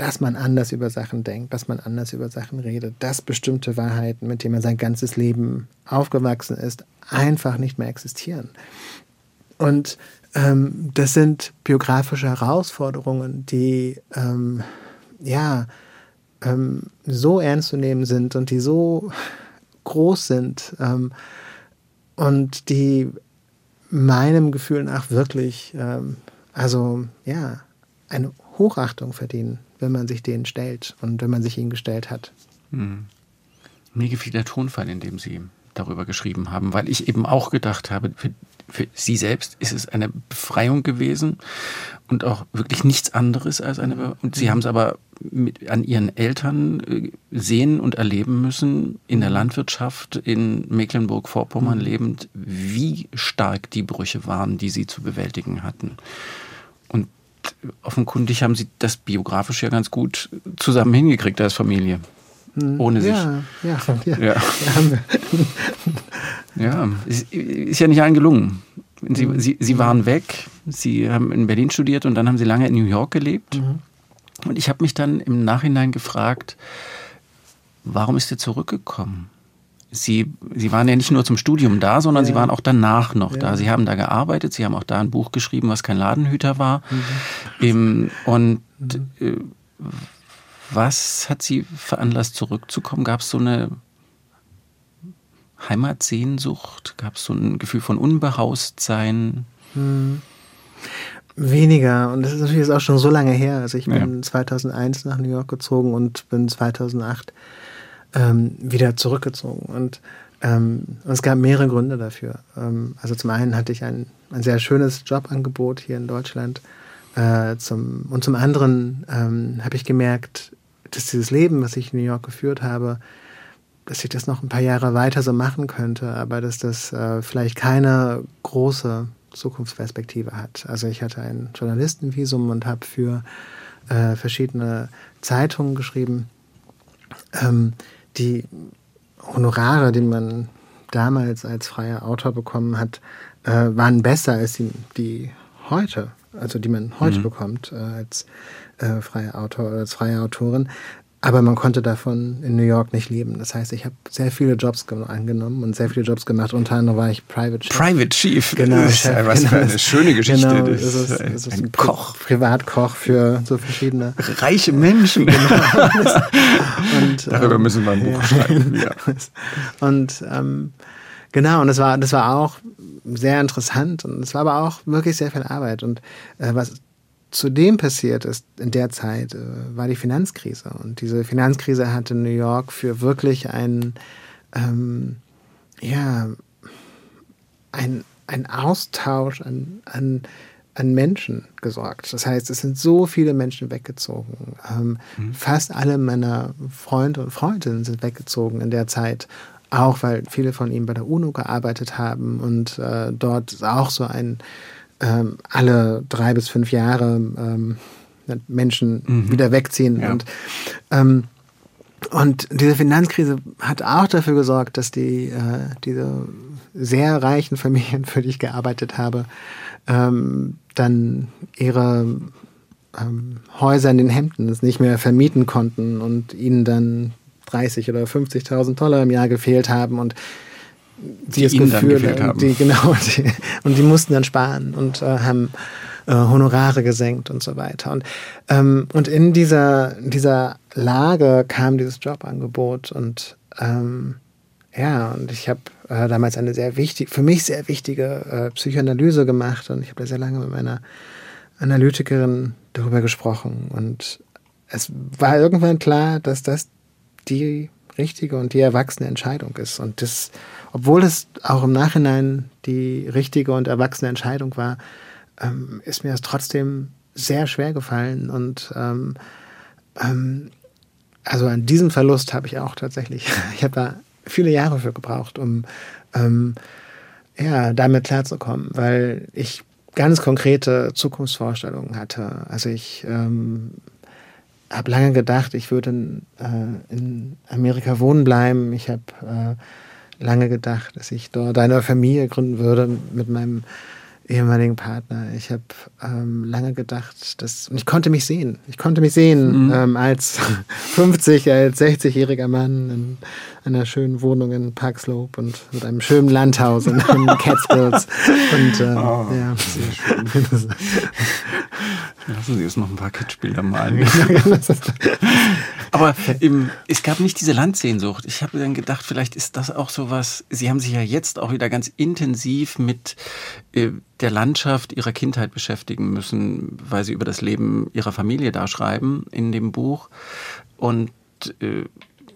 dass man anders über Sachen denkt, dass man anders über Sachen redet, dass bestimmte Wahrheiten, mit denen man sein ganzes Leben aufgewachsen ist, einfach nicht mehr existieren. Und ähm, das sind biografische Herausforderungen, die ähm, ja ähm, so ernst zu nehmen sind und die so groß sind ähm, und die meinem Gefühl nach wirklich, ähm, also ja, eine Hochachtung verdienen, wenn man sich denen stellt und wenn man sich ihnen gestellt hat. Hm. Mir gefiel der Tonfall, in dem Sie darüber geschrieben haben, weil ich eben auch gedacht habe, für, für Sie selbst ist es eine Befreiung gewesen und auch wirklich nichts anderes als eine. Und Sie haben es aber mit, an Ihren Eltern äh, sehen und erleben müssen, in der Landwirtschaft in Mecklenburg-Vorpommern mhm. lebend, wie stark die Brüche waren, die Sie zu bewältigen hatten. Und offenkundig haben Sie das biografisch ja ganz gut zusammen hingekriegt als Familie. Hm. Ohne sich. Ja, ja, ja. ja. ja ist, ist ja nicht allen gelungen. Sie, mhm. sie, sie waren weg, sie haben in Berlin studiert und dann haben sie lange in New York gelebt. Mhm. Und ich habe mich dann im Nachhinein gefragt, warum ist er zurückgekommen? Sie, sie waren ja nicht nur zum Studium da, sondern ja. sie waren auch danach noch ja. da. Sie haben da gearbeitet, sie haben auch da ein Buch geschrieben, was kein Ladenhüter war. Mhm. Und mhm. Äh, was hat Sie veranlasst, zurückzukommen? Gab es so eine Heimatsehnsucht? Gab es so ein Gefühl von Unbehaustsein? Hm. Weniger. Und das ist natürlich auch schon so lange her. Also ich bin ja. 2001 nach New York gezogen und bin 2008 ähm, wieder zurückgezogen. Und ähm, es gab mehrere Gründe dafür. Ähm, also zum einen hatte ich ein, ein sehr schönes Jobangebot hier in Deutschland. Äh, zum, und zum anderen ähm, habe ich gemerkt, dass dieses Leben, was ich in New York geführt habe, dass ich das noch ein paar Jahre weiter so machen könnte, aber dass das äh, vielleicht keine große Zukunftsperspektive hat. Also ich hatte ein Journalistenvisum und habe für äh, verschiedene Zeitungen geschrieben. Ähm, die Honorare, die man damals als freier Autor bekommen hat, äh, waren besser als die, die heute, also die man heute mhm. bekommt äh, als äh, freier Autor oder als freie Autorin. Aber man konnte davon in New York nicht leben. Das heißt, ich habe sehr viele Jobs angenommen und sehr viele Jobs gemacht. Unter anderem war ich Private Chief. Private Chief, genau. Das ist ja was genau, für eine schöne Geschichte. Genau, das ist, das ist ein, ein Koch. Privatkoch für so verschiedene reiche Menschen. Genau. und, Darüber ähm, müssen wir ein Buch ja. schreiben. Ja. Und ähm, genau, und das war, das war auch sehr interessant und es war aber auch wirklich sehr viel Arbeit. Und äh, was zudem passiert ist in der Zeit, äh, war die Finanzkrise. Und diese Finanzkrise hatte New York für wirklich einen, ähm, ja, ein, ein Austausch an, an, an Menschen gesorgt. Das heißt, es sind so viele Menschen weggezogen. Ähm, mhm. Fast alle meiner Freunde und Freundinnen sind weggezogen in der Zeit. Auch weil viele von ihnen bei der UNO gearbeitet haben und äh, dort auch so ein ähm, alle drei bis fünf Jahre ähm, Menschen mhm. wieder wegziehen. Ja. Und, ähm, und diese Finanzkrise hat auch dafür gesorgt, dass die, äh, diese sehr reichen Familien, für die ich gearbeitet habe, ähm, dann ihre ähm, Häuser in den Hemden nicht mehr vermieten konnten und ihnen dann 30 oder 50.000 Dollar im Jahr gefehlt haben und die, die Gefühl, dann haben. Die, genau, die, und die mussten dann sparen und äh, haben äh, Honorare gesenkt und so weiter. Und, ähm, und in dieser, dieser Lage kam dieses Jobangebot und ähm, ja, und ich habe äh, damals eine sehr wichtige, für mich sehr wichtige äh, Psychoanalyse gemacht und ich habe da sehr lange mit meiner Analytikerin darüber gesprochen und es war irgendwann klar, dass das die richtige und die erwachsene Entscheidung ist und das obwohl es auch im Nachhinein die richtige und erwachsene Entscheidung war, ähm, ist mir das trotzdem sehr schwer gefallen. Und ähm, ähm, also an diesem Verlust habe ich auch tatsächlich, ich habe da viele Jahre für gebraucht, um ähm, ja, damit klarzukommen, weil ich ganz konkrete Zukunftsvorstellungen hatte. Also ich ähm, habe lange gedacht, ich würde in, äh, in Amerika wohnen bleiben. Ich habe äh, lange gedacht, dass ich dort eine Familie gründen würde mit meinem ehemaligen Partner. Ich habe ähm, lange gedacht, dass und ich konnte mich sehen. Ich konnte mich sehen mhm. ähm, als 50, als 60-jähriger Mann in einer schönen Wohnung in Park Slope und mit einem schönen Landhaus in den Catskills. Und äh, oh, ja, sehr schön. Lassen Sie uns noch ein paar Kitschbilder malen. Aber im, es gab nicht diese Landsehnsucht. Ich habe dann gedacht, vielleicht ist das auch so was. Sie haben sich ja jetzt auch wieder ganz intensiv mit äh, der Landschaft Ihrer Kindheit beschäftigen müssen, weil Sie über das Leben Ihrer Familie da schreiben in dem Buch. Und äh,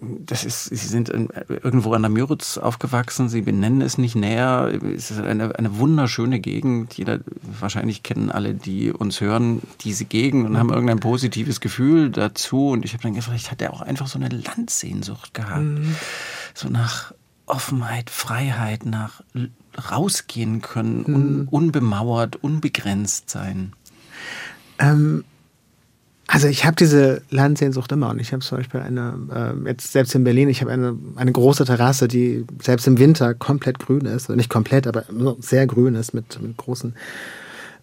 das ist, Sie sind irgendwo an der Müritz aufgewachsen, Sie benennen es nicht näher. Es ist eine, eine wunderschöne Gegend. Jeder, wahrscheinlich kennen alle, die uns hören, diese Gegend und haben irgendein positives Gefühl dazu. Und ich habe dann gedacht, vielleicht hat er auch einfach so eine Landsehnsucht gehabt. Mhm. So nach Offenheit, Freiheit, nach rausgehen können, un, mhm. unbemauert, unbegrenzt sein. Ähm, also ich habe diese Landsehnsucht immer und ich habe zum Beispiel eine, äh, jetzt selbst in Berlin, ich habe eine, eine große Terrasse, die selbst im Winter komplett grün ist, also nicht komplett, aber sehr grün ist mit, mit großen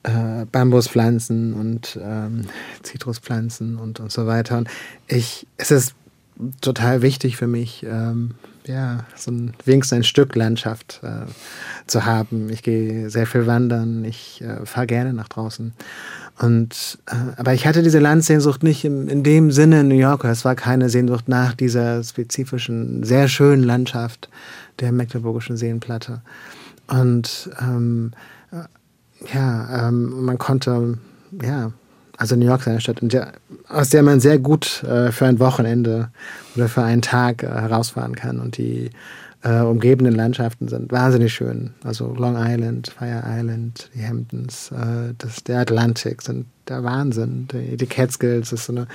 äh, Bambuspflanzen und ähm, Zitruspflanzen und, und so weiter. Und ich, es ist total wichtig für mich, ähm, ja, so ein, wenigstens ein Stück Landschaft äh, zu haben. Ich gehe sehr viel wandern, ich äh, fahre gerne nach draußen. Und, äh, aber ich hatte diese Landsehnsucht nicht im, in dem Sinne in New York. Es war keine Sehnsucht nach dieser spezifischen, sehr schönen Landschaft der Mecklenburgischen Seenplatte. Und ähm, äh, ja, ähm, man konnte, ja, also New York ist eine Stadt, der, aus der man sehr gut äh, für ein Wochenende oder für einen Tag äh, herausfahren kann. Und die äh, umgebenden Landschaften sind wahnsinnig schön. Also Long Island, Fire Island, die Hamptons, äh, das, der Atlantik sind der Wahnsinn. Die, die Catskills ist so eine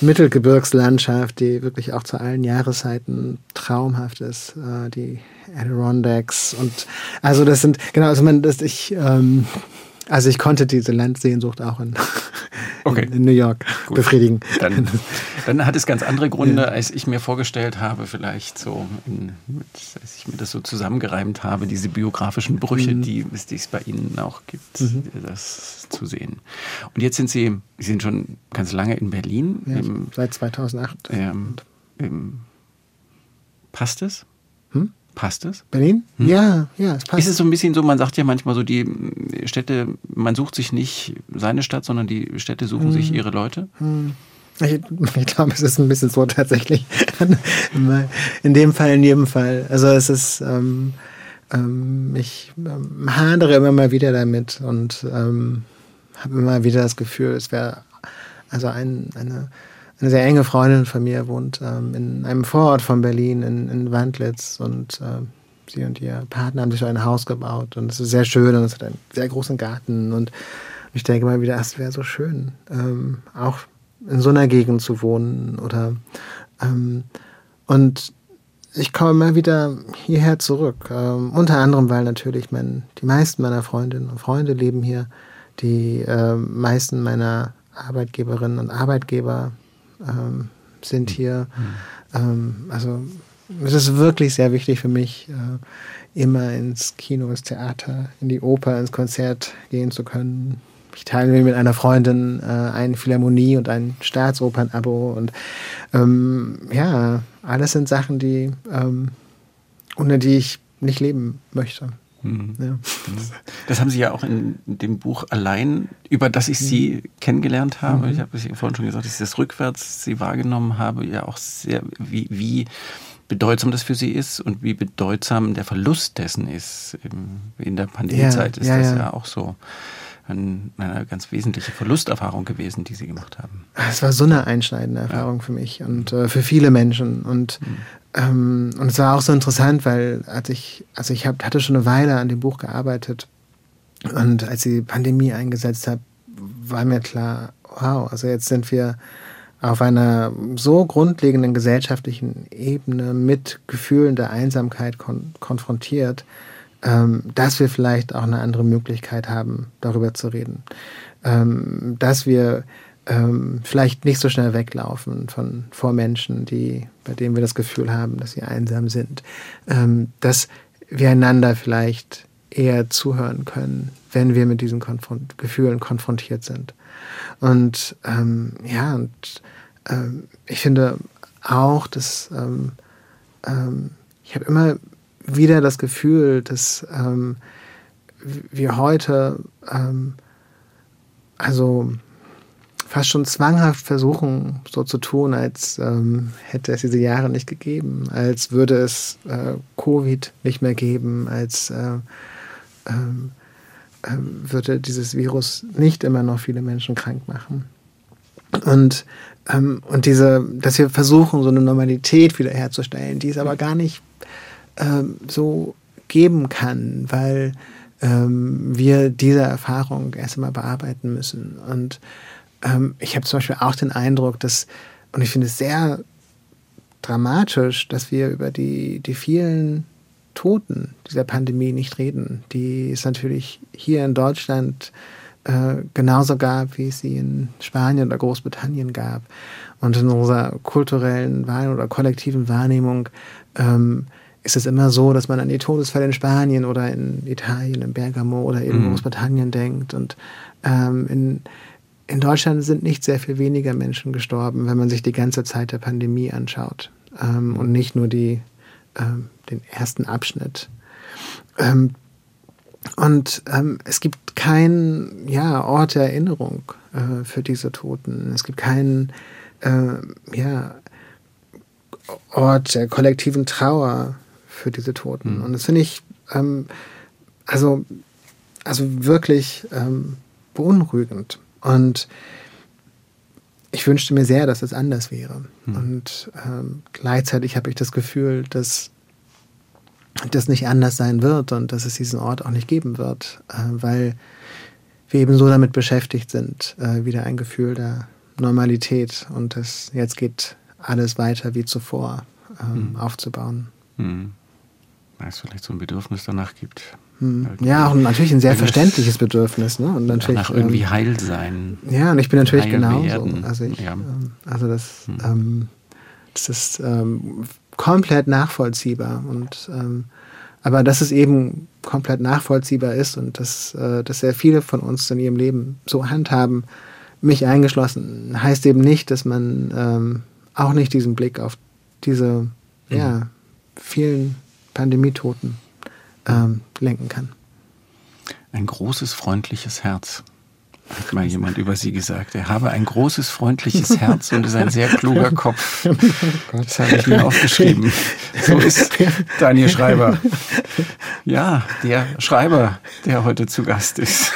Mittelgebirgslandschaft, die wirklich auch zu allen Jahreszeiten traumhaft ist. Äh, die Adirondacks und also das sind genau, also man, das ich ähm, also ich konnte diese Landsehnsucht auch in, okay. in, in New York Gut. befriedigen. Dann, dann, hat es ganz andere Gründe, ja. als ich mir vorgestellt habe, vielleicht so, in, als ich mir das so zusammengereimt habe, diese biografischen Brüche, mhm. die, die es bei Ihnen auch gibt, mhm. das zu sehen. Und jetzt sind Sie, Sie sind schon ganz lange in Berlin. Ja, im, seit 2008. Ähm, im, passt es? Passt es? Berlin? Hm? Ja, ja, es passt. Ist es so ein bisschen so, man sagt ja manchmal so, die Städte, man sucht sich nicht seine Stadt, sondern die Städte suchen hm. sich ihre Leute? Hm. Ich, ich glaube, es ist ein bisschen so tatsächlich. in dem Fall, in jedem Fall. Also es ist, ähm, ähm, ich ähm, hadere immer mal wieder damit und ähm, habe immer wieder das Gefühl, es wäre also ein, eine eine sehr enge Freundin von mir wohnt ähm, in einem Vorort von Berlin, in, in Wandlitz. Und äh, sie und ihr Partner haben sich ein Haus gebaut. Und es ist sehr schön und es hat einen sehr großen Garten. Und ich denke mal wieder, es wäre so schön, ähm, auch in so einer Gegend zu wohnen. Oder ähm, und ich komme immer wieder hierher zurück. Ähm, unter anderem, weil natürlich mein, die meisten meiner Freundinnen und Freunde leben hier. Die äh, meisten meiner Arbeitgeberinnen und Arbeitgeber ähm, sind hier. Ähm, also es ist wirklich sehr wichtig für mich, äh, immer ins Kino, ins Theater, in die Oper, ins Konzert gehen zu können. Ich teile mir mit einer Freundin äh, eine Philharmonie und ein Staatsopernabo und ähm, ja, alles sind Sachen, die ähm, ohne die ich nicht leben möchte. Mhm. Ja. Das haben Sie ja auch in dem Buch allein, über das ich Sie mhm. kennengelernt habe. Mhm. Ich habe es vorhin schon gesagt, dass ich das rückwärts Sie wahrgenommen habe, ja auch sehr, wie, wie bedeutsam das für Sie ist und wie bedeutsam der Verlust dessen ist. In der Pandemiezeit ja, ist ja, das ja auch so eine ganz wesentliche Verlusterfahrung gewesen, die Sie gemacht haben. Es war so eine einschneidende Erfahrung ja. für mich und äh, für viele Menschen. Und, mhm. Ähm, und es war auch so interessant, weil als ich, also ich hab, hatte schon eine Weile an dem Buch gearbeitet und als die Pandemie eingesetzt hat, war mir klar, wow, also jetzt sind wir auf einer so grundlegenden gesellschaftlichen Ebene mit Gefühlen der Einsamkeit kon konfrontiert, ähm, dass wir vielleicht auch eine andere Möglichkeit haben, darüber zu reden. Ähm, dass wir ähm, vielleicht nicht so schnell weglaufen von vor Menschen, die, bei denen wir das Gefühl haben, dass sie einsam sind. Ähm, dass wir einander vielleicht eher zuhören können, wenn wir mit diesen Konfront Gefühlen konfrontiert sind. Und ähm, ja, und ähm, ich finde auch, dass ähm, ähm, ich habe immer wieder das Gefühl, dass wir heute also fast schon zwanghaft versuchen, so zu tun, als ähm, hätte es diese Jahre nicht gegeben, als würde es äh, Covid nicht mehr geben, als äh, äh, würde dieses Virus nicht immer noch viele Menschen krank machen. Und, ähm, und diese, dass wir versuchen, so eine Normalität wiederherzustellen, die es aber gar nicht ähm, so geben kann, weil ähm, wir diese Erfahrung erst einmal bearbeiten müssen. Und ähm, ich habe zum Beispiel auch den Eindruck, dass, und ich finde es sehr dramatisch, dass wir über die, die vielen Toten dieser Pandemie nicht reden, die es natürlich hier in Deutschland äh, genauso gab, wie es sie in Spanien oder Großbritannien gab. Und in unserer kulturellen Wahrnehmung oder kollektiven Wahrnehmung ähm, ist es immer so, dass man an die Todesfälle in Spanien oder in Italien, in Bergamo oder eben mhm. Großbritannien denkt. Und ähm, in, in Deutschland sind nicht sehr viel weniger Menschen gestorben, wenn man sich die ganze Zeit der Pandemie anschaut ähm, und nicht nur die, ähm, den ersten Abschnitt. Ähm, und ähm, es gibt keinen ja, Ort der Erinnerung äh, für diese Toten. Es gibt keinen äh, ja, Ort der kollektiven Trauer für diese Toten. Mhm. Und das finde ich ähm, also, also wirklich ähm, beunruhigend. Und ich wünschte mir sehr, dass es anders wäre. Mhm. Und ähm, gleichzeitig habe ich das Gefühl, dass das nicht anders sein wird und dass es diesen Ort auch nicht geben wird, äh, weil wir eben so damit beschäftigt sind, äh, wieder ein Gefühl der Normalität und das jetzt geht alles weiter wie zuvor ähm, mhm. aufzubauen. Mhm weil es vielleicht so ein Bedürfnis danach gibt. Hm. Ja, auch natürlich ein sehr verständliches Bedürfnis. Ne? Und natürlich, danach irgendwie ähm, heil sein. Ja, und ich bin natürlich genauso. Also, ich, ja. ähm, also das, hm. ähm, das ist ähm, komplett nachvollziehbar. Und, ähm, aber dass es eben komplett nachvollziehbar ist und dass, äh, dass sehr viele von uns in ihrem Leben so handhaben, mich eingeschlossen, heißt eben nicht, dass man ähm, auch nicht diesen Blick auf diese mhm. ja, vielen Pandemietoten ähm, lenken kann. Ein großes, freundliches Herz, hat mal jemand über sie gesagt. Er habe ein großes, freundliches Herz und ist ein sehr kluger Kopf. Oh das habe ich mir aufgeschrieben. So ist Daniel Schreiber. Ja, der Schreiber, der heute zu Gast ist.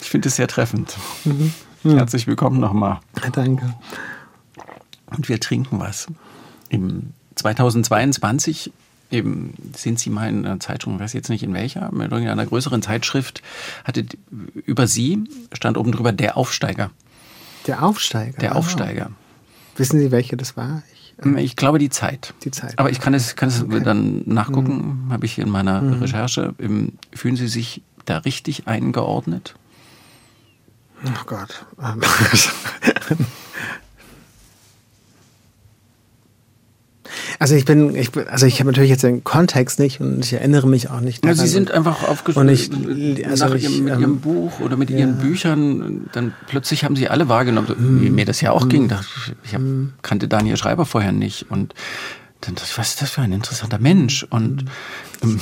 Ich finde es sehr treffend. Mhm. Herzlich willkommen nochmal. Danke. Und wir trinken was. Im 2022 eben sind Sie mal in einer Zeitung, ich weiß jetzt nicht in welcher, in einer größeren Zeitschrift, hatte über Sie, stand oben drüber der Aufsteiger. Der Aufsteiger? Der Aufsteiger. Wissen Sie, welche das war? Ich, ähm ich glaube die Zeit. Die Zeit. Aber ich kann es, kann es okay. dann nachgucken, mhm. habe ich in meiner mhm. Recherche. Fühlen Sie sich da richtig eingeordnet? Oh Gott. Also ich bin, ich, also ich habe natürlich jetzt den Kontext nicht und ich erinnere mich auch nicht. Daran. Ja, Sie sind einfach aufgeschrieben also mit ähm, Ihrem Buch oder mit ja. Ihren Büchern. Dann plötzlich haben Sie alle wahrgenommen, mm. wie mir das ja auch mm. ging. Ich hab, kannte Daniel Schreiber vorher nicht und was ist das für ein interessanter Mensch? Und ähm,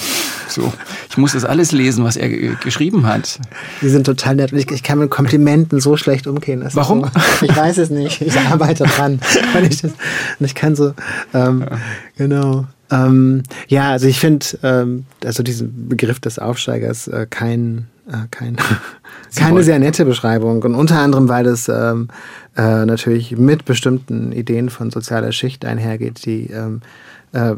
so, ich muss das alles lesen, was er geschrieben hat. Die sind total nett. Ich, ich kann mit Komplimenten so schlecht umgehen. Das Warum? So, ich weiß es nicht. Ich arbeite dran. Und ich, das, und ich kann so, ähm, ja. genau. Ähm, ja, also ich finde, ähm, also diesen Begriff des Aufsteigers äh, kein, äh, kein, keine sehr nette Beschreibung. Und unter anderem, weil es ähm, äh, natürlich mit bestimmten Ideen von sozialer Schicht einhergeht, die ähm, äh,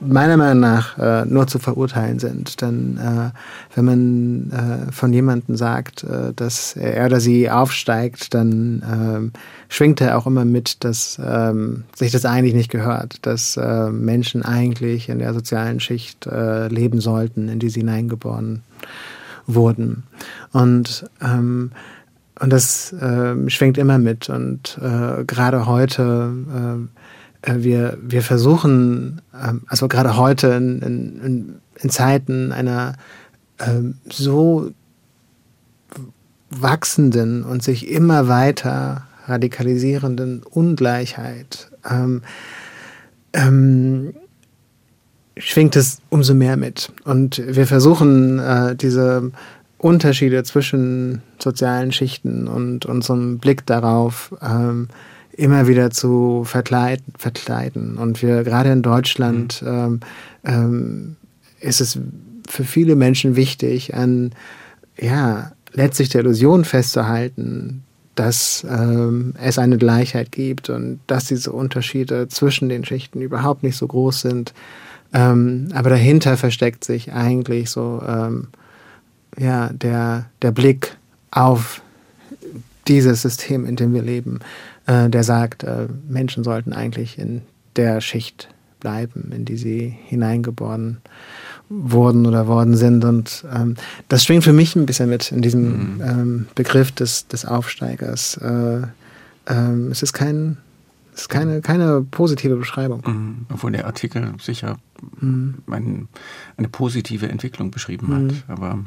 meiner Meinung nach äh, nur zu verurteilen sind. Denn äh, wenn man äh, von jemandem sagt, äh, dass er oder sie aufsteigt, dann ähm, schwingt er auch immer mit, dass ähm, sich das eigentlich nicht gehört, dass äh, Menschen eigentlich in der sozialen Schicht äh, leben sollten, in die sie hineingeboren wurden. Und ähm, und das äh, schwingt immer mit. Und äh, gerade heute äh, äh, wir, wir versuchen, ähm, also gerade heute in, in, in Zeiten einer ähm, so wachsenden und sich immer weiter radikalisierenden Ungleichheit, ähm, ähm, schwingt es umso mehr mit. Und wir versuchen, äh, diese Unterschiede zwischen sozialen Schichten und unserem Blick darauf ähm, immer wieder zu verkleiden, verkleiden. Und wir gerade in Deutschland mhm. ähm, ähm, ist es für viele Menschen wichtig, an ja, letztlich der Illusion festzuhalten, dass ähm, es eine Gleichheit gibt und dass diese Unterschiede zwischen den Schichten überhaupt nicht so groß sind. Ähm, aber dahinter versteckt sich eigentlich so ähm, ja, der, der Blick auf dieses System, in dem wir leben, äh, der sagt, äh, Menschen sollten eigentlich in der Schicht bleiben, in die sie hineingeboren wurden oder worden sind. Und ähm, das schwingt für mich ein bisschen mit in diesem mhm. ähm, Begriff des, des Aufsteigers. Äh, ähm, es ist kein ist keine, keine positive Beschreibung. Mhm. Obwohl der Artikel sicher mhm. ein, eine positive Entwicklung beschrieben hat. Mhm. Aber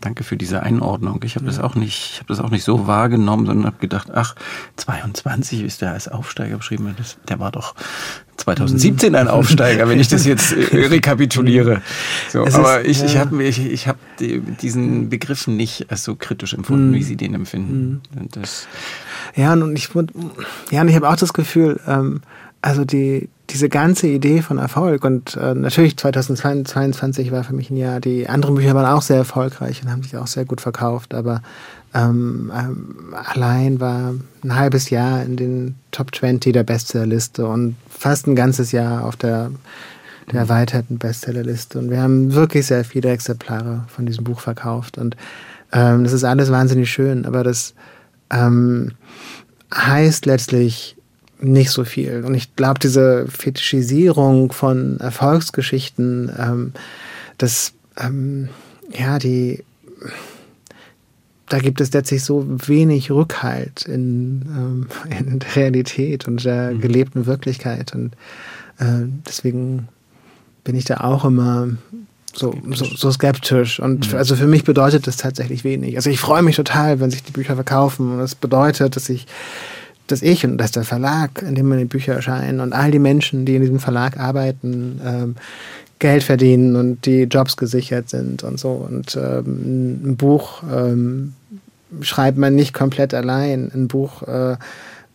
Danke für diese Einordnung. Ich habe ja. das auch nicht, ich habe das auch nicht so wahrgenommen, sondern habe gedacht, ach, 22 ist der als Aufsteiger beschrieben. Das, der war doch 2017 ein Aufsteiger, wenn ich das jetzt äh, rekapituliere. So, aber ist, ich, ja. ich habe ich, ich hab diesen Begriff nicht als so kritisch empfunden, mhm. wie Sie den empfinden. Mhm. Das ja, und ich, ja, und ich habe auch das Gefühl, ähm, also die, diese ganze Idee von Erfolg und äh, natürlich 2022 war für mich ein Jahr, die anderen Bücher waren auch sehr erfolgreich und haben sich auch sehr gut verkauft, aber ähm, ähm, allein war ein halbes Jahr in den Top 20 der Bestsellerliste und fast ein ganzes Jahr auf der, der erweiterten Bestsellerliste. Und wir haben wirklich sehr viele Exemplare von diesem Buch verkauft und ähm, das ist alles wahnsinnig schön, aber das ähm, heißt letztlich nicht so viel. Und ich glaube, diese Fetischisierung von Erfolgsgeschichten, ähm, das, ähm, ja, die, da gibt es letztlich so wenig Rückhalt in, ähm, in der Realität und der mhm. gelebten Wirklichkeit. Und äh, deswegen bin ich da auch immer so, so, so skeptisch. Und mhm. also für mich bedeutet das tatsächlich wenig. Also ich freue mich total, wenn sich die Bücher verkaufen. Und das bedeutet, dass ich dass ich und dass der Verlag, in dem meine Bücher erscheinen und all die Menschen, die in diesem Verlag arbeiten, ähm, Geld verdienen und die Jobs gesichert sind und so. Und ähm, ein Buch ähm, schreibt man nicht komplett allein. Ein Buch äh,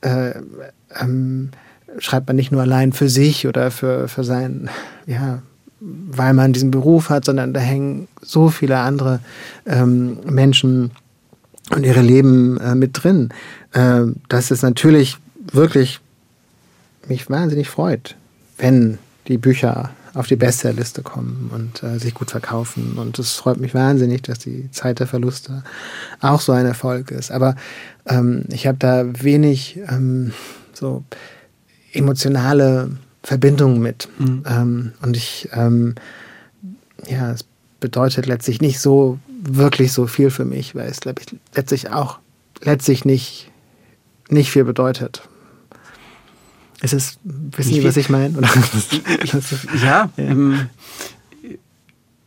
äh, ähm, schreibt man nicht nur allein für sich oder für, für sein, ja, weil man diesen Beruf hat, sondern da hängen so viele andere ähm, Menschen und ihre Leben äh, mit drin, äh, dass es natürlich wirklich mich wahnsinnig freut, wenn die Bücher auf die Bestsellerliste kommen und äh, sich gut verkaufen. Und es freut mich wahnsinnig, dass die Zeit der Verluste auch so ein Erfolg ist. Aber ähm, ich habe da wenig ähm, so emotionale Verbindungen mit. Mhm. Ähm, und ich, ähm, ja, es bedeutet letztlich nicht so wirklich so viel für mich, weil es, glaube ich, letztlich auch letztlich nicht, nicht viel bedeutet. Es ist, wissen Sie, was ich meine? ja, ja. Ähm,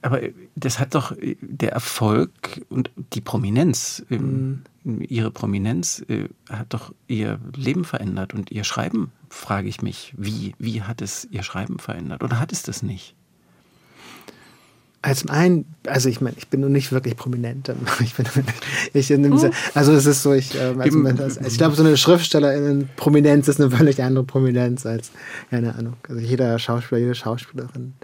aber das hat doch der Erfolg und die Prominenz, mhm. Ihre Prominenz äh, hat doch ihr Leben verändert und ihr Schreiben, frage ich mich, wie, wie hat es ihr Schreiben verändert oder hat es das nicht? Also zum einen, also ich meine, ich bin nur nicht wirklich prominent. Ich bin, ich in hm. also es ist so, ich, ähm, also das, ich glaube, so eine Schriftstellerin-Prominenz ist eine völlig andere Prominenz als, keine Ahnung, also jeder Schauspieler, jede Schauspielerin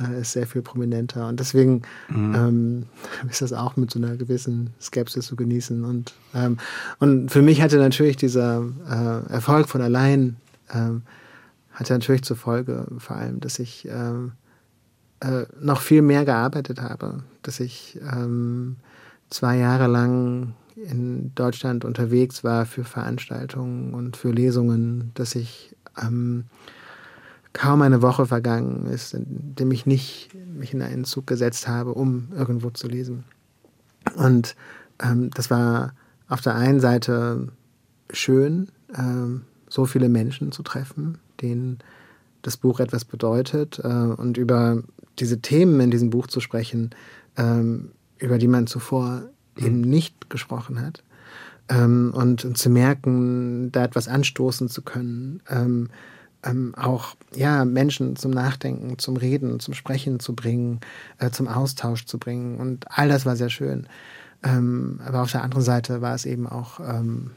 äh, ist sehr viel prominenter. Und deswegen mhm. ähm, ist das auch mit so einer gewissen Skepsis zu genießen. Und, ähm, und für mich hatte natürlich dieser äh, Erfolg von allein ähm, hatte natürlich zur Folge vor allem, dass ich ähm, äh, noch viel mehr gearbeitet habe, dass ich ähm, zwei Jahre lang in Deutschland unterwegs war für Veranstaltungen und für Lesungen, dass ich ähm, kaum eine Woche vergangen ist, in dem ich nicht mich in einen Zug gesetzt habe, um irgendwo zu lesen. Und ähm, das war auf der einen Seite schön, ähm, so viele Menschen zu treffen, denen das Buch etwas bedeutet äh, und über diese Themen in diesem Buch zu sprechen, ähm, über die man zuvor mhm. eben nicht gesprochen hat. Ähm, und, und, zu merken, da etwas anstoßen zu können, ähm, ähm, auch ja, Menschen zum Nachdenken, zum Reden, zum Sprechen zu bringen, äh, zum Austausch zu bringen. Und all das war sehr schön. Ähm, aber auf der anderen Seite war es eben auch ähm,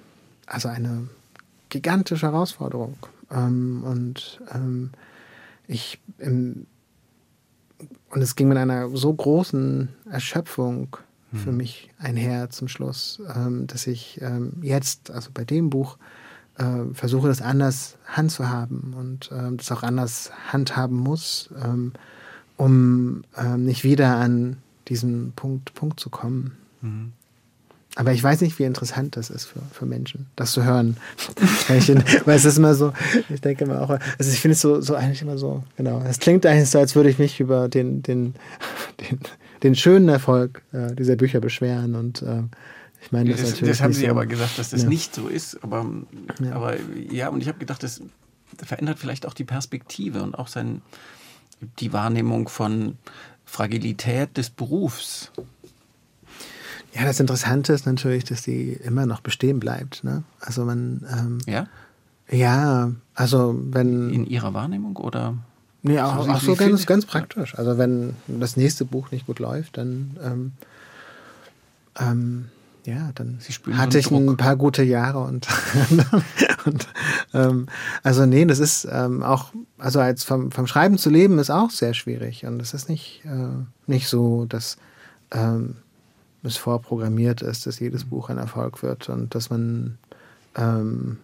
also eine gigantische Herausforderung. Ähm, und ähm, ich im, und es ging mit einer so großen Erschöpfung für hm. mich einher zum Schluss, ähm, dass ich ähm, jetzt, also bei dem Buch, äh, versuche das anders handzuhaben und äh, das auch anders handhaben muss, ähm, um äh, nicht wieder an diesen Punkt, Punkt zu kommen. Mhm. Aber ich weiß nicht, wie interessant das ist für, für Menschen, das zu hören. weil es ist immer so, ich denke immer auch, also ich finde es so, so eigentlich immer so, genau. Es klingt eigentlich so, als würde ich mich über den, den, den, den schönen Erfolg äh, dieser Bücher beschweren und äh, meine, das, das, das haben Sie so. aber gesagt, dass das ja. nicht so ist. Aber ja, aber, ja und ich habe gedacht, das verändert vielleicht auch die Perspektive und auch sein, die Wahrnehmung von Fragilität des Berufs. Ja, das Interessante ist natürlich, dass die immer noch bestehen bleibt. Ne? Also man. Ähm, ja. Ja, also wenn. In Ihrer Wahrnehmung oder? Nee, auch, auch so ganz, ganz praktisch. Also wenn das nächste Buch nicht gut läuft, dann ähm, ähm, ja, dann hatte ich Druck. ein paar gute Jahre und, und ähm, also nee, das ist ähm, auch, also als vom, vom Schreiben zu leben ist auch sehr schwierig und es ist nicht, äh, nicht so, dass ähm, es vorprogrammiert ist, dass jedes Buch ein Erfolg wird und dass man ähm,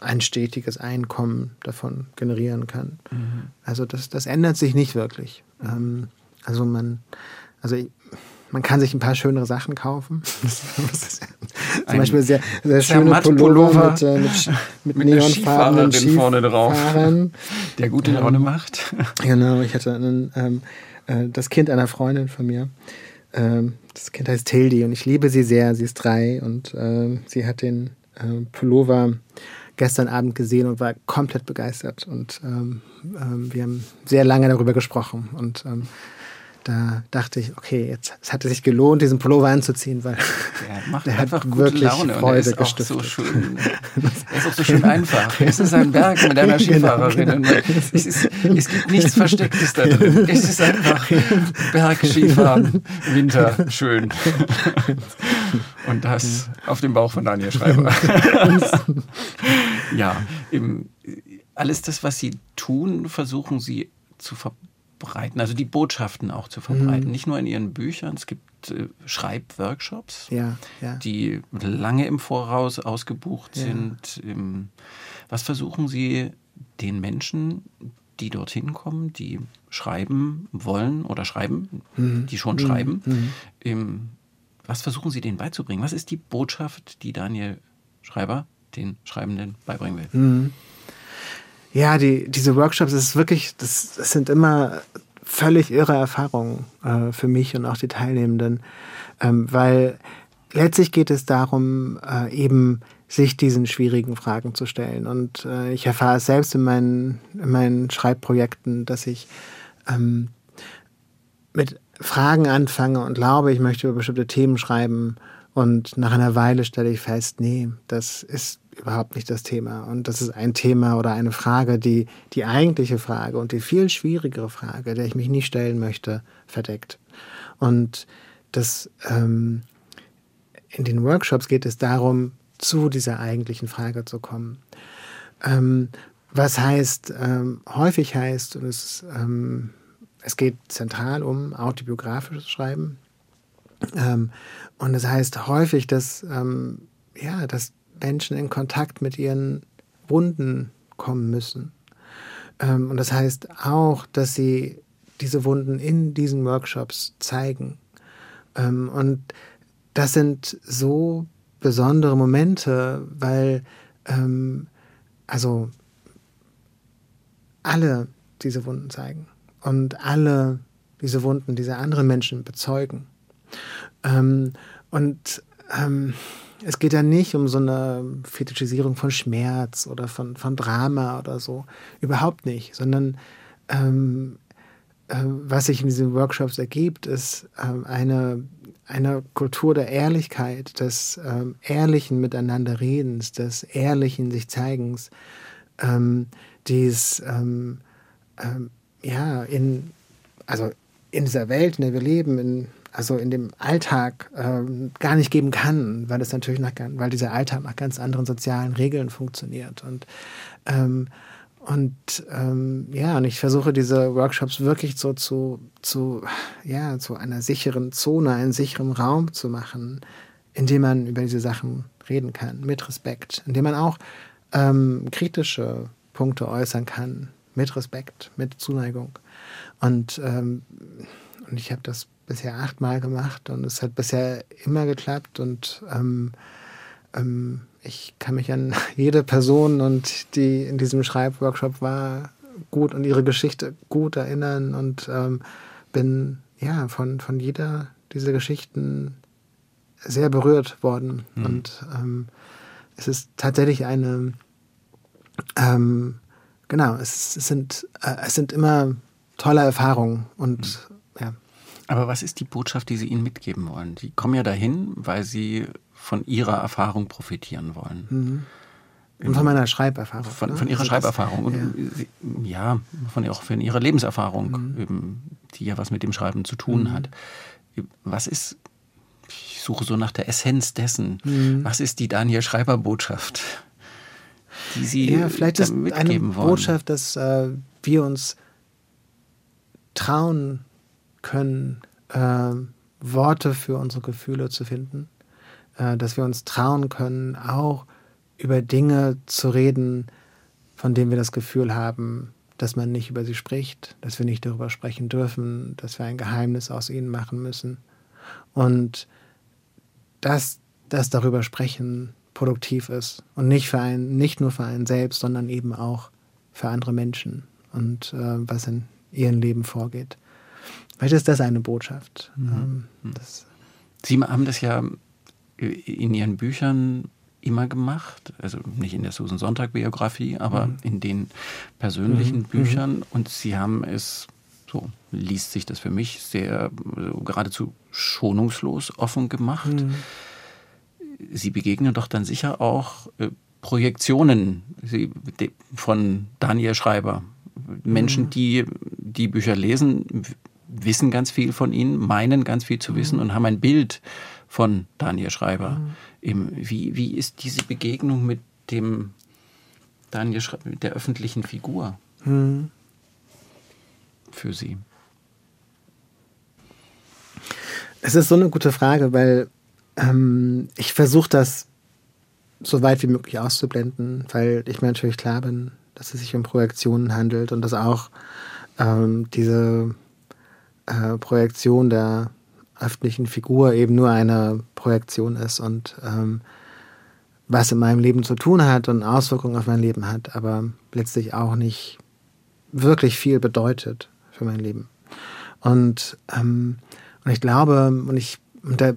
ein stetiges Einkommen davon generieren kann. Mhm. Also das, das ändert sich nicht wirklich. Ähm, also man, also ich, man kann sich ein paar schönere Sachen kaufen. Zum Beispiel sehr, sehr schöne Pullover, mit, äh, mit, mit, mit neonfarbenen vorne drauf, der gute Laune ähm, macht. Genau, ich hatte einen, ähm, äh, das Kind einer Freundin von mir. Ähm, das Kind heißt Tildy und ich liebe sie sehr. Sie ist drei und äh, sie hat den äh, Pullover gestern Abend gesehen und war komplett begeistert. Und ähm, ähm, wir haben sehr lange darüber gesprochen und ähm, da dachte ich, okay, jetzt es hat es sich gelohnt, diesen Pullover anzuziehen, weil ja, macht der einfach hat wirklich Laune Freude und er ist. Auch so schön, er ist auch so schön einfach. Es ist ein Berg mit einer Skifahrerin. Genau, genau. Es, ist, es gibt nichts Verstecktes da drin. Es ist einfach Bergskifahren, Winter, schön. Und das auf dem Bauch von Daniel Schreiber. ja, alles das, was Sie tun, versuchen Sie zu verbreiten verbreiten, also die Botschaften auch zu verbreiten. Mhm. Nicht nur in ihren Büchern, es gibt äh, Schreibworkshops, ja, ja. die lange im Voraus ausgebucht ja. sind. Ähm, was versuchen Sie den Menschen, die dorthin kommen, die schreiben wollen oder schreiben, mhm. die schon mhm. schreiben, mhm. ähm, was versuchen Sie denen beizubringen? Was ist die Botschaft, die Daniel Schreiber den Schreibenden beibringen will? Ja, die, diese Workshops, das ist wirklich, das, das sind immer völlig irre Erfahrungen äh, für mich und auch die Teilnehmenden, ähm, weil letztlich geht es darum, äh, eben sich diesen schwierigen Fragen zu stellen. Und äh, ich erfahre es selbst in meinen, in meinen Schreibprojekten, dass ich ähm, mit Fragen anfange und glaube, ich möchte über bestimmte Themen schreiben. Und nach einer Weile stelle ich fest, nee, das ist überhaupt nicht das Thema. Und das ist ein Thema oder eine Frage, die die eigentliche Frage und die viel schwierigere Frage, der ich mich nicht stellen möchte, verdeckt. Und das ähm, in den Workshops geht es darum, zu dieser eigentlichen Frage zu kommen. Ähm, was heißt, ähm, häufig heißt, und es, ähm, es geht zentral um autobiografisches Schreiben. Ähm, und das heißt häufig, dass, ähm, ja, dass Menschen in Kontakt mit ihren Wunden kommen müssen. Ähm, und das heißt auch, dass sie diese Wunden in diesen Workshops zeigen. Ähm, und das sind so besondere Momente, weil ähm, also alle diese Wunden zeigen und alle diese Wunden dieser anderen Menschen bezeugen. Ähm, und ähm, es geht ja nicht um so eine Fetischisierung von Schmerz oder von, von Drama oder so. Überhaupt nicht. Sondern ähm, äh, was sich in diesen Workshops ergibt, ist äh, eine, eine Kultur der Ehrlichkeit, des äh, ehrlichen Miteinanderredens, des ehrlichen sich Zeigens, ähm, die es ähm, ähm, ja in also in dieser Welt, in der wir leben, in, also in dem Alltag ähm, gar nicht geben kann, weil es natürlich nach, weil dieser Alltag nach ganz anderen sozialen Regeln funktioniert und ähm, und ähm, ja, und ich versuche diese Workshops wirklich so zu, zu, ja, zu einer sicheren Zone, einem sicheren Raum zu machen, in dem man über diese Sachen reden kann, mit Respekt, in dem man auch ähm, kritische Punkte äußern kann, mit Respekt, mit Zuneigung. Und, ähm, und ich habe das bisher achtmal gemacht und es hat bisher immer geklappt und ähm, ähm, ich kann mich an jede Person und die in diesem Schreibworkshop war gut und ihre Geschichte gut erinnern und ähm, bin ja von, von jeder dieser Geschichten sehr berührt worden. Mhm. Und ähm, es ist tatsächlich eine, ähm, genau, es, es sind, äh, es sind immer tolle Erfahrungen und mhm. Aber was ist die Botschaft, die Sie ihnen mitgeben wollen? Sie kommen ja dahin, weil Sie von ihrer Erfahrung profitieren wollen. Mhm. Und von meiner Schreiberfahrung. Von, ne? von ihrer also Schreiberfahrung. Das, und ja. ja, von auch von ihrer Lebenserfahrung, mhm. eben, die ja was mit dem Schreiben zu tun mhm. hat. Was ist, ich suche so nach der Essenz dessen, mhm. was ist die Daniel Schreiber-Botschaft, die Sie ja, vielleicht ist eine wollen? Botschaft, dass äh, wir uns trauen können, äh, Worte für unsere Gefühle zu finden äh, dass wir uns trauen können, auch über Dinge zu reden, von denen wir das Gefühl haben, dass man nicht über sie spricht, dass wir nicht darüber sprechen dürfen, dass wir ein Geheimnis aus ihnen machen müssen. Und dass das darüber sprechen produktiv ist und nicht, für einen, nicht nur für einen selbst, sondern eben auch für andere Menschen und äh, was in ihrem Leben vorgeht. Vielleicht ist das eine Botschaft. Mhm. Ähm, mhm. Sie haben das ja in ihren Büchern immer gemacht, also nicht in der Susan Sonntag Biografie, aber mhm. in den persönlichen mhm. Büchern mhm. und sie haben es so liest sich das für mich sehr also geradezu schonungslos offen gemacht. Mhm. Sie begegnen doch dann sicher auch äh, Projektionen von Daniel Schreiber. Menschen, die die Bücher lesen, wissen ganz viel von ihnen, meinen ganz viel zu wissen mhm. und haben ein Bild von Daniel Schreiber. Mhm. Wie, wie ist diese Begegnung mit dem Daniel Schreiber, mit der öffentlichen Figur mhm. für Sie? Es ist so eine gute Frage, weil ähm, ich versuche das so weit wie möglich auszublenden, weil ich mir natürlich klar bin, dass es sich um Projektionen handelt und dass auch ähm, diese äh, Projektion der öffentlichen Figur eben nur eine Projektion ist und ähm, was in meinem Leben zu tun hat und Auswirkungen auf mein Leben hat, aber letztlich auch nicht wirklich viel bedeutet für mein Leben. Und, ähm, und ich glaube, und ich, und der,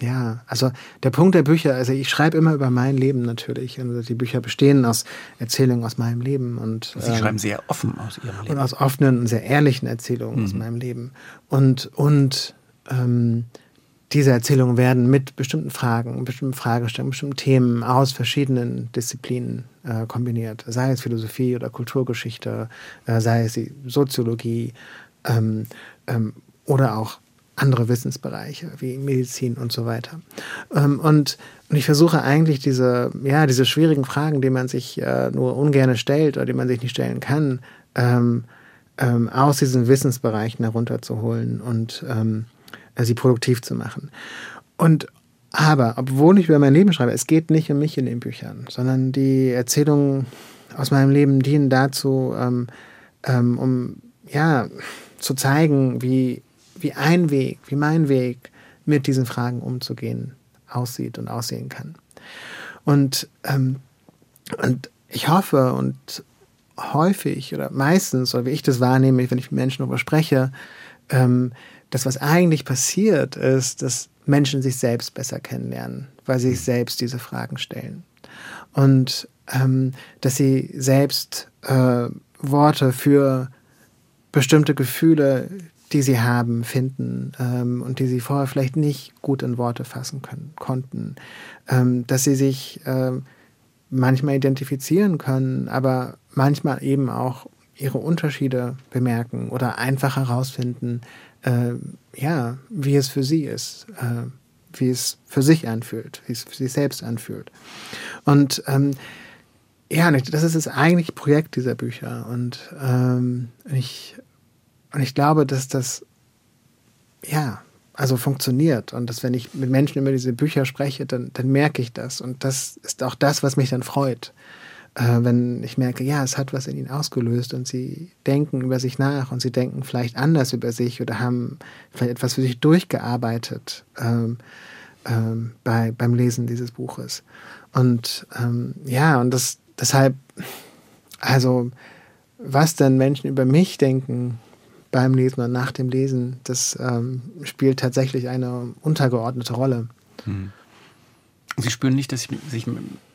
ja, also der Punkt der Bücher, also ich schreibe immer über mein Leben natürlich. Und also die Bücher bestehen aus Erzählungen aus meinem Leben. Und, Sie ähm, schreiben sehr offen aus Ihrem Leben. Und aus offenen und sehr ehrlichen Erzählungen mhm. aus meinem Leben. Und, und ähm, diese Erzählungen werden mit bestimmten Fragen, bestimmten Fragestellungen, bestimmten Themen aus verschiedenen Disziplinen äh, kombiniert. Sei es Philosophie oder Kulturgeschichte, äh, sei es die Soziologie ähm, ähm, oder auch andere Wissensbereiche wie Medizin und so weiter. Ähm, und, und ich versuche eigentlich diese, ja, diese schwierigen Fragen, die man sich äh, nur ungern stellt oder die man sich nicht stellen kann, ähm, ähm, aus diesen Wissensbereichen herunterzuholen und ähm, äh, sie produktiv zu machen. Und aber, obwohl ich über mein Leben schreibe, es geht nicht um mich in den Büchern, sondern die Erzählungen aus meinem Leben dienen dazu, ähm, ähm, um ja zu zeigen, wie, wie ein Weg, wie mein Weg mit diesen Fragen umzugehen aussieht und aussehen kann. Und, ähm, und ich hoffe und häufig oder meistens, oder wie ich das wahrnehme, wenn ich mit Menschen darüber spreche, ähm, das, was eigentlich passiert, ist, dass Menschen sich selbst besser kennenlernen, weil sie sich selbst diese Fragen stellen. Und ähm, dass sie selbst äh, Worte für bestimmte Gefühle, die sie haben, finden ähm, und die sie vorher vielleicht nicht gut in Worte fassen können, konnten. Ähm, dass sie sich ähm, manchmal identifizieren können, aber manchmal eben auch ihre Unterschiede bemerken oder einfach herausfinden, äh, ja, wie es für sie ist, äh, wie es für sich anfühlt, wie es für sich selbst anfühlt. Und ähm, ja, das ist das eigentliche Projekt dieser Bücher. Und ähm, ich, und ich glaube, dass das ja also funktioniert und dass wenn ich mit Menschen über diese Bücher spreche, dann, dann merke ich das. Und das ist auch das, was mich dann freut äh, wenn ich merke, ja, es hat was in ihnen ausgelöst und sie denken über sich nach und sie denken vielleicht anders über sich oder haben vielleicht etwas für sich durchgearbeitet ähm, ähm, bei, beim Lesen dieses Buches. Und ähm, ja, und das deshalb, also was denn Menschen über mich denken beim Lesen und nach dem Lesen, das ähm, spielt tatsächlich eine untergeordnete Rolle. Hm. Sie spüren nicht, dass, sich,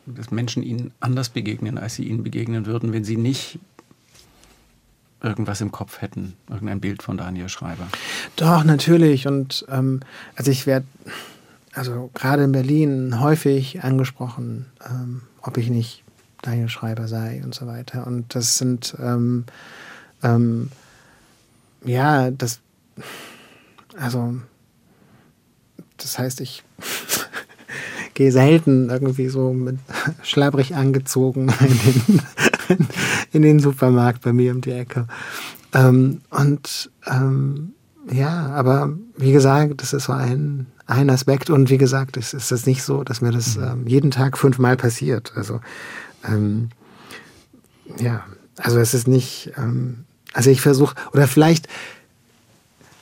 dass Menschen Ihnen anders begegnen, als Sie Ihnen begegnen würden, wenn Sie nicht irgendwas im Kopf hätten, irgendein Bild von Daniel Schreiber. Doch, natürlich. Und ähm, also ich werde, also gerade in Berlin häufig angesprochen, ähm, ob ich nicht Daniel Schreiber sei und so weiter. Und das sind, ähm, ähm ja, das, also, das heißt, ich gehe selten irgendwie so mit schlabbrig angezogen in den, in den Supermarkt bei mir um die Ecke. Ähm, und ähm, ja, aber wie gesagt, das ist so ein, ein Aspekt. Und wie gesagt, es ist das nicht so, dass mir das mhm. ähm, jeden Tag fünfmal passiert. Also ähm, ja, also es ist nicht, ähm, also ich versuche, oder vielleicht,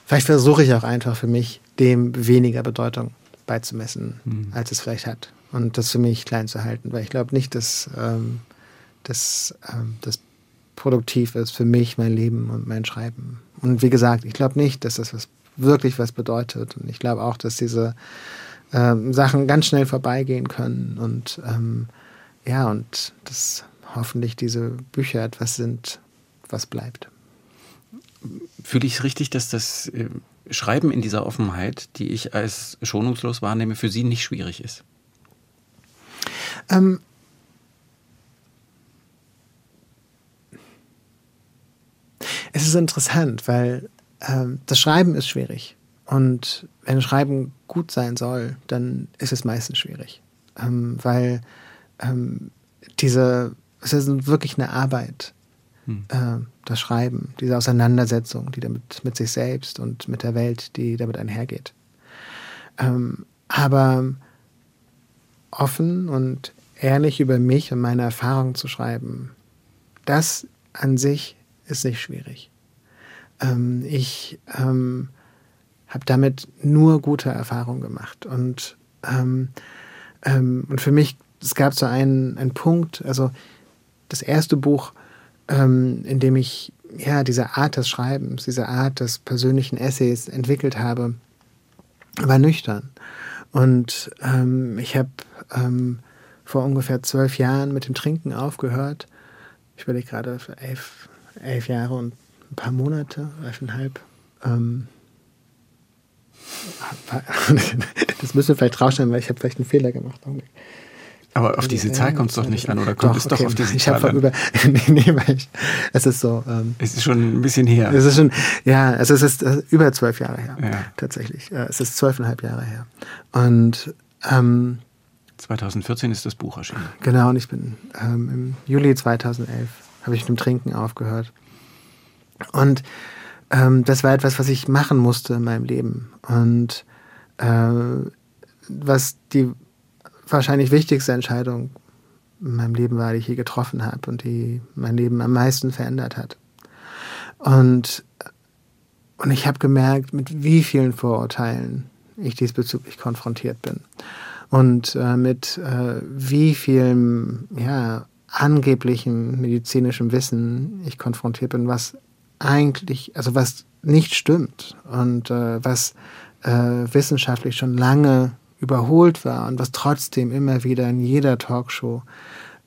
vielleicht versuche ich auch einfach für mich, dem weniger Bedeutung beizumessen, mhm. als es vielleicht hat. Und das für mich klein zu halten, weil ich glaube nicht, dass ähm, das, ähm, das produktiv ist für mich, mein Leben und mein Schreiben. Und wie gesagt, ich glaube nicht, dass das was, wirklich was bedeutet. Und ich glaube auch, dass diese ähm, Sachen ganz schnell vorbeigehen können und ähm, ja, und dass hoffentlich diese Bücher etwas sind, was bleibt. Fühle ich es richtig, dass das äh, Schreiben in dieser Offenheit, die ich als schonungslos wahrnehme, für Sie nicht schwierig ist? Ähm, es ist interessant, weil ähm, das Schreiben ist schwierig. Und wenn Schreiben gut sein soll, dann ist es meistens schwierig. Ähm, weil ähm, diese, es ist wirklich eine Arbeit hm. äh, das Schreiben, diese Auseinandersetzung, die damit mit sich selbst und mit der Welt, die damit einhergeht. Ähm, aber offen und ehrlich über mich und meine Erfahrungen zu schreiben, das an sich ist nicht schwierig. Ähm, ich ähm, habe damit nur gute Erfahrungen gemacht und ähm, ähm, und für mich es gab so einen, einen Punkt, also das erste Buch ähm, in dem ich ja diese Art des Schreibens, diese Art des persönlichen Essays entwickelt habe, war nüchtern. Und ähm, ich habe ähm, vor ungefähr zwölf Jahren mit dem Trinken aufgehört. Ich überlege gerade elf, elf Jahre und ein paar Monate, elfeinhalb. Ähm, das müssen wir vielleicht rausstellen, weil ich habe vielleicht einen Fehler gemacht. Aber auf diese Zahl kommt es doch nicht an, oder kommt doch, es doch okay. auf diese ich Zahl an? Über, nee, nee, weil ich, es ist so. Ähm, es ist schon ein bisschen her. Es ist schon, ja, es ist, es ist über zwölf Jahre her, ja. tatsächlich. Es ist zwölfeinhalb Jahre her. Und ähm, 2014 ist das Buch erschienen. Genau, und ich bin ähm, im Juli 2011 habe ich mit dem Trinken aufgehört. Und ähm, das war etwas, was ich machen musste in meinem Leben. Und äh, was die wahrscheinlich wichtigste Entscheidung in meinem Leben war, die ich je getroffen habe und die mein Leben am meisten verändert hat. Und, und ich habe gemerkt, mit wie vielen Vorurteilen ich diesbezüglich konfrontiert bin. Und äh, mit äh, wie vielem ja, angeblichen medizinischem Wissen ich konfrontiert bin, was eigentlich, also was nicht stimmt und äh, was äh, wissenschaftlich schon lange überholt war und was trotzdem immer wieder in jeder Talkshow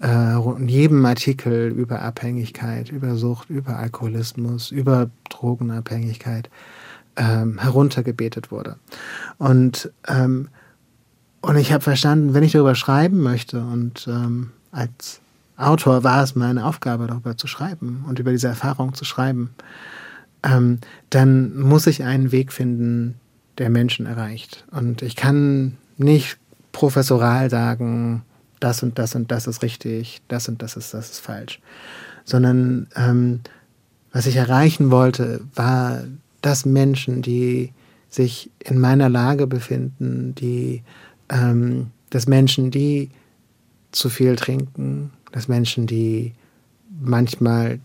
äh, in jedem Artikel über Abhängigkeit, über Sucht, über Alkoholismus, über Drogenabhängigkeit ähm, heruntergebetet wurde. Und, ähm, und ich habe verstanden, wenn ich darüber schreiben möchte und, ähm, als Autor war es meine Aufgabe, darüber zu schreiben und über diese Erfahrung zu schreiben, ähm, dann muss ich einen Weg finden, der Menschen erreicht. Und ich kann nicht professoral sagen, das und das und das ist richtig, das und das ist, das ist falsch. Sondern ähm, was ich erreichen wollte, war, dass Menschen, die sich in meiner Lage befinden, die, ähm, dass Menschen, die zu viel trinken, dass Menschen, die manchmal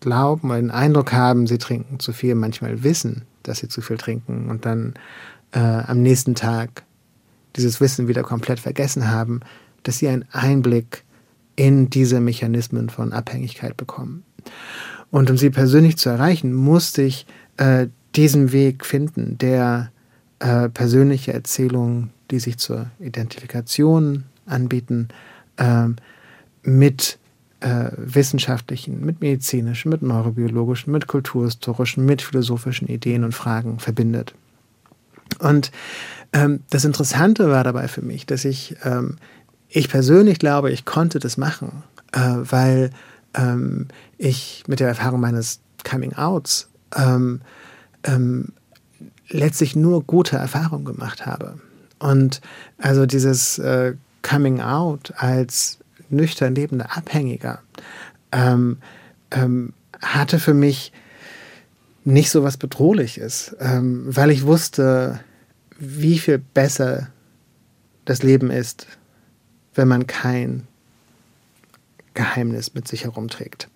glauben oder den Eindruck haben, sie trinken zu viel, manchmal wissen, dass sie zu viel trinken und dann äh, am nächsten Tag dieses Wissen wieder komplett vergessen haben, dass sie einen Einblick in diese Mechanismen von Abhängigkeit bekommen. Und um sie persönlich zu erreichen, musste ich äh, diesen Weg finden, der äh, persönliche Erzählungen, die sich zur Identifikation anbieten, äh, mit wissenschaftlichen, mit medizinischen, mit neurobiologischen, mit kulturhistorischen, mit philosophischen Ideen und Fragen verbindet. Und ähm, das Interessante war dabei für mich, dass ich, ähm, ich persönlich glaube, ich konnte das machen, äh, weil ähm, ich mit der Erfahrung meines Coming-Outs ähm, ähm, letztlich nur gute Erfahrungen gemacht habe. Und also dieses äh, Coming Out als nüchtern lebender Abhängiger ähm, ähm, hatte für mich nicht so was Bedrohliches, ähm, weil ich wusste, wie viel besser das Leben ist, wenn man kein Geheimnis mit sich herumträgt.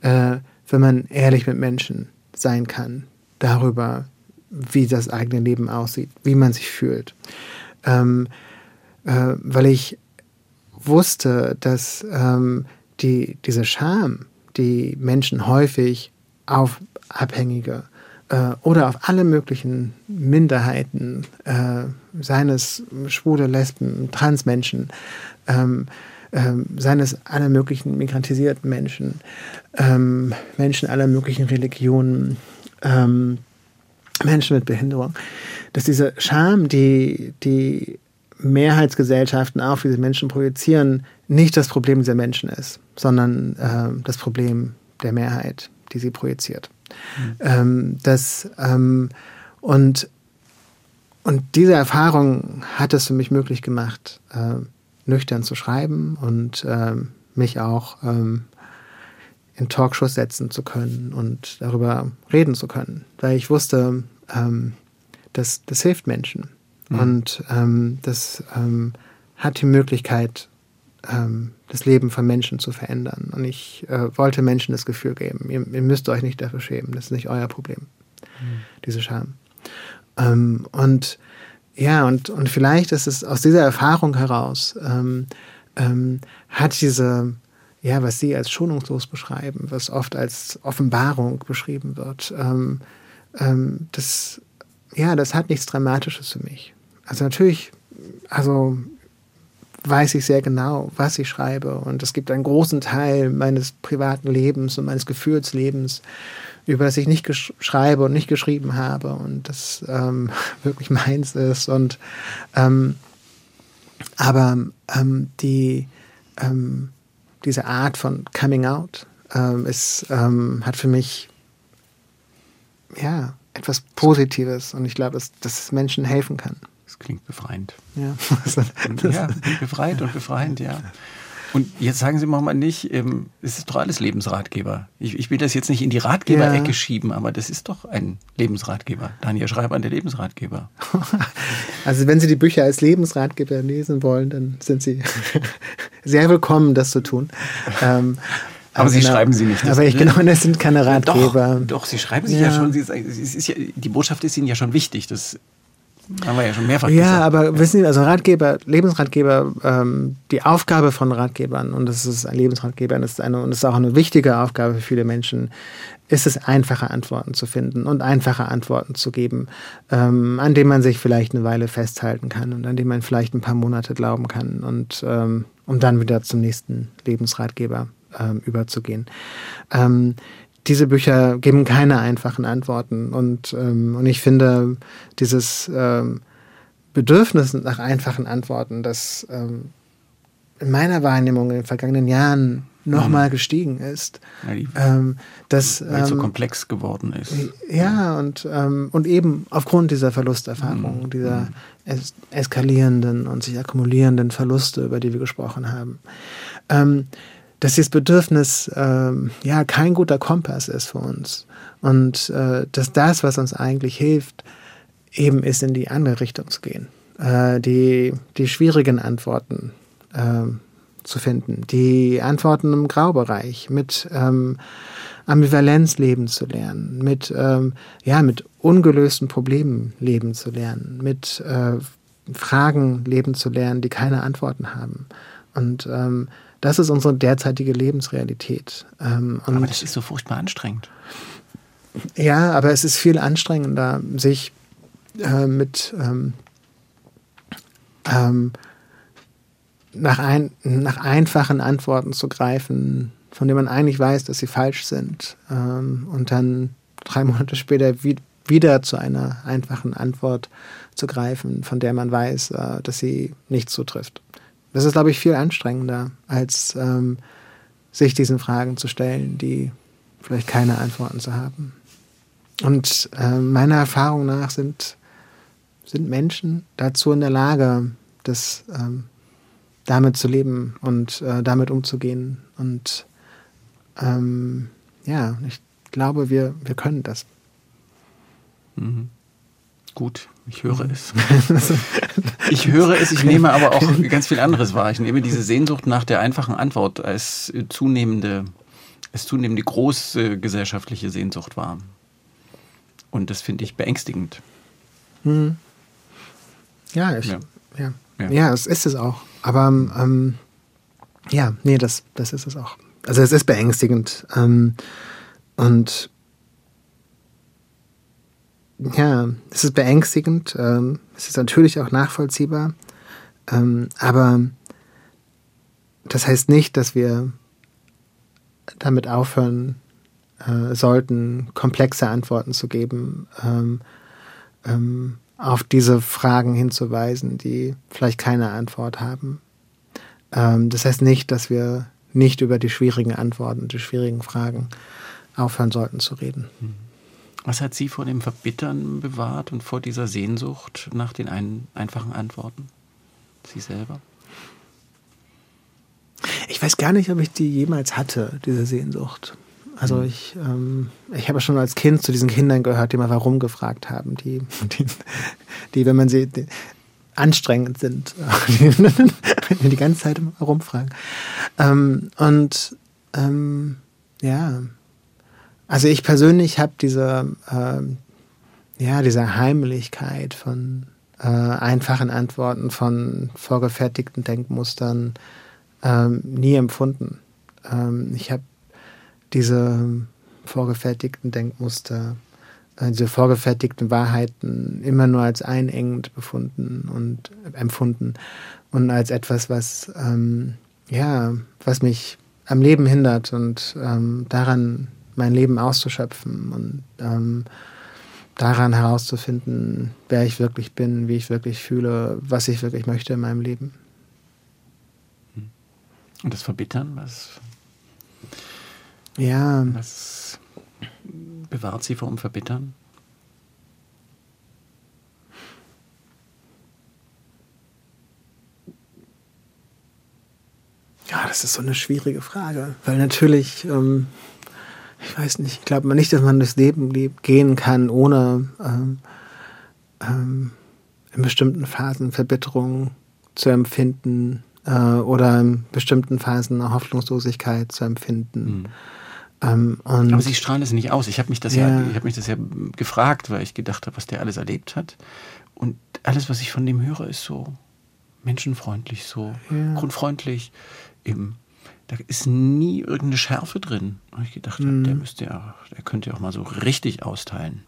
Äh, wenn man ehrlich mit Menschen sein kann, darüber, wie das eigene Leben aussieht, wie man sich fühlt. Ähm, äh, weil ich wusste, dass ähm, die, diese Scham, die Menschen häufig auf Abhängige äh, oder auf alle möglichen Minderheiten, äh, seines schwule, Lesben, Transmenschen, ähm, ähm, seines aller möglichen migrantisierten Menschen, ähm, Menschen aller möglichen Religionen, ähm, Menschen mit Behinderung, dass diese Scham, die die Mehrheitsgesellschaften auf diese Menschen projizieren, nicht das Problem dieser Menschen ist, sondern äh, das Problem der Mehrheit, die sie projiziert. Mhm. Ähm, das, ähm, und, und diese Erfahrung hat es für mich möglich gemacht, äh, nüchtern zu schreiben und äh, mich auch ähm, in Talkshows setzen zu können und darüber reden zu können, weil ich wusste, ähm, das, das hilft Menschen. Mhm. Und ähm, das ähm, hat die Möglichkeit, ähm, das Leben von Menschen zu verändern. Und ich äh, wollte Menschen das Gefühl geben, ihr, ihr, müsst euch nicht dafür schämen, das ist nicht euer Problem, mhm. diese Scham. Ähm, und ja, und, und vielleicht ist es aus dieser Erfahrung heraus, ähm, ähm, hat diese, ja, was Sie als schonungslos beschreiben, was oft als Offenbarung beschrieben wird, ähm, ähm, das, ja, das hat nichts Dramatisches für mich. Also natürlich, also weiß ich sehr genau, was ich schreibe. Und es gibt einen großen Teil meines privaten Lebens und meines Gefühlslebens, über das ich nicht schreibe und nicht geschrieben habe und das ähm, wirklich meins ist. Und ähm, aber ähm, die ähm, diese Art von Coming Out ähm, ist, ähm, hat für mich ja etwas Positives und ich glaube, dass, dass es Menschen helfen kann. Das klingt befreiend. Ja, ja befreit und befreiend, ja. Und jetzt sagen Sie mal nicht, ähm, es ist doch alles Lebensratgeber. Ich, ich will das jetzt nicht in die Ratgeberecke ja. schieben, aber das ist doch ein Lebensratgeber. Daniel Schreiber, der Lebensratgeber. Also wenn Sie die Bücher als Lebensratgeber lesen wollen, dann sind Sie sehr willkommen, das zu tun. Ähm, aber Sie genau, schreiben sie nicht. Aber ich genau, das sind keine Ratgeber. Doch, doch Sie schreiben sie ja, ja schon. Sie, ist ja, die Botschaft ist Ihnen ja schon wichtig. Das haben wir ja schon mehrfach ja, gesagt. Ja, aber wissen Sie, also Ratgeber, Lebensratgeber, ähm, die Aufgabe von Ratgebern, und das ist ein Lebensratgeber, und das ist, eine, und das ist auch eine wichtige Aufgabe für viele Menschen, ist es, einfache Antworten zu finden und einfache Antworten zu geben, ähm, an denen man sich vielleicht eine Weile festhalten kann und an denen man vielleicht ein paar Monate glauben kann und ähm, um dann wieder zum nächsten Lebensratgeber ähm, überzugehen. Ähm, diese Bücher geben keine einfachen Antworten. Und, ähm, und ich finde, dieses ähm, Bedürfnis nach einfachen Antworten, das ähm, in meiner Wahrnehmung in den vergangenen Jahren nochmal mhm. gestiegen ist. Ja, die, ähm, dass, weil es so ähm, komplex geworden ist. Ja, und, ähm, und eben aufgrund dieser Verlusterfahrung, mhm. dieser mhm. es eskalierenden und sich akkumulierenden Verluste, über die wir gesprochen haben. Ähm, dass dieses Bedürfnis ähm, ja kein guter Kompass ist für uns. Und äh, dass das, was uns eigentlich hilft, eben ist, in die andere Richtung zu gehen, äh, die, die schwierigen Antworten äh, zu finden, die Antworten im Graubereich, mit ähm, Ambivalenz leben zu lernen, mit, ähm, ja, mit ungelösten Problemen leben zu lernen, mit äh, Fragen leben zu lernen, die keine Antworten haben. Und ähm, das ist unsere derzeitige Lebensrealität. Ähm, aber das ist so furchtbar anstrengend. Ja, aber es ist viel anstrengender, sich äh, mit ähm, ähm, nach, ein, nach einfachen Antworten zu greifen, von denen man eigentlich weiß, dass sie falsch sind, ähm, und dann drei Monate später wie, wieder zu einer einfachen Antwort zu greifen, von der man weiß, äh, dass sie nicht zutrifft. Das ist, glaube ich, viel anstrengender, als ähm, sich diesen Fragen zu stellen, die vielleicht keine Antworten zu haben. Und äh, meiner Erfahrung nach sind, sind Menschen dazu in der Lage, das ähm, damit zu leben und äh, damit umzugehen. Und ähm, ja, ich glaube, wir, wir können das. Mhm. Gut, ich höre es. ich höre es, ich nehme aber auch ganz viel anderes wahr. Ich nehme diese Sehnsucht nach der einfachen Antwort als zunehmende, als zunehmende große gesellschaftliche Sehnsucht wahr. Und das finde ich beängstigend. Hm. Ja, ich, ja. Ja. ja. ja, es ist es auch. Aber ähm, ja, nee, das, das ist es auch. Also es ist beängstigend. Ähm, und ja, es ist beängstigend. Ähm, es ist natürlich auch nachvollziehbar. Ähm, aber das heißt nicht, dass wir damit aufhören äh, sollten, komplexe Antworten zu geben, ähm, ähm, auf diese Fragen hinzuweisen, die vielleicht keine Antwort haben. Ähm, das heißt nicht, dass wir nicht über die schwierigen Antworten, die schwierigen Fragen aufhören sollten zu reden. Mhm. Was hat Sie vor dem Verbittern bewahrt und vor dieser Sehnsucht nach den ein, einfachen Antworten? Sie selber? Ich weiß gar nicht, ob ich die jemals hatte, diese Sehnsucht. Also mhm. ich, ähm, ich habe schon als Kind zu diesen Kindern gehört, die mal warum gefragt haben, die, die, die wenn man sie die, anstrengend sind, die, die ganze Zeit rumfragen. Ähm, und ähm, ja, also ich persönlich habe diese, äh, ja, diese Heimlichkeit von äh, einfachen Antworten, von vorgefertigten Denkmustern ähm, nie empfunden. Ähm, ich habe diese vorgefertigten Denkmuster, äh, diese vorgefertigten Wahrheiten immer nur als einengend befunden und empfunden und als etwas, was ähm, ja, was mich am Leben hindert und ähm, daran mein Leben auszuschöpfen und ähm, daran herauszufinden, wer ich wirklich bin, wie ich wirklich fühle, was ich wirklich möchte in meinem Leben. Und das Verbittern, was? Ja. Was bewahrt Sie vor dem Verbittern? Ja, das ist so eine schwierige Frage, weil natürlich ähm, ich weiß nicht, ich glaube nicht, dass man durchs Leben gehen kann, ohne ähm, ähm, in bestimmten Phasen Verbitterung zu empfinden äh, oder in bestimmten Phasen Hoffnungslosigkeit zu empfinden. Mhm. Ähm, Aber Sie strahlen es nicht aus. Ich habe mich das ja, ja ich habe mich das ja gefragt, weil ich gedacht habe, was der alles erlebt hat. Und alles, was ich von dem höre, ist so menschenfreundlich, so ja. grundfreundlich, eben da ist nie irgendeine Schärfe drin. Und ich gedacht mhm. der müsste ja, der könnte ja auch mal so richtig austeilen.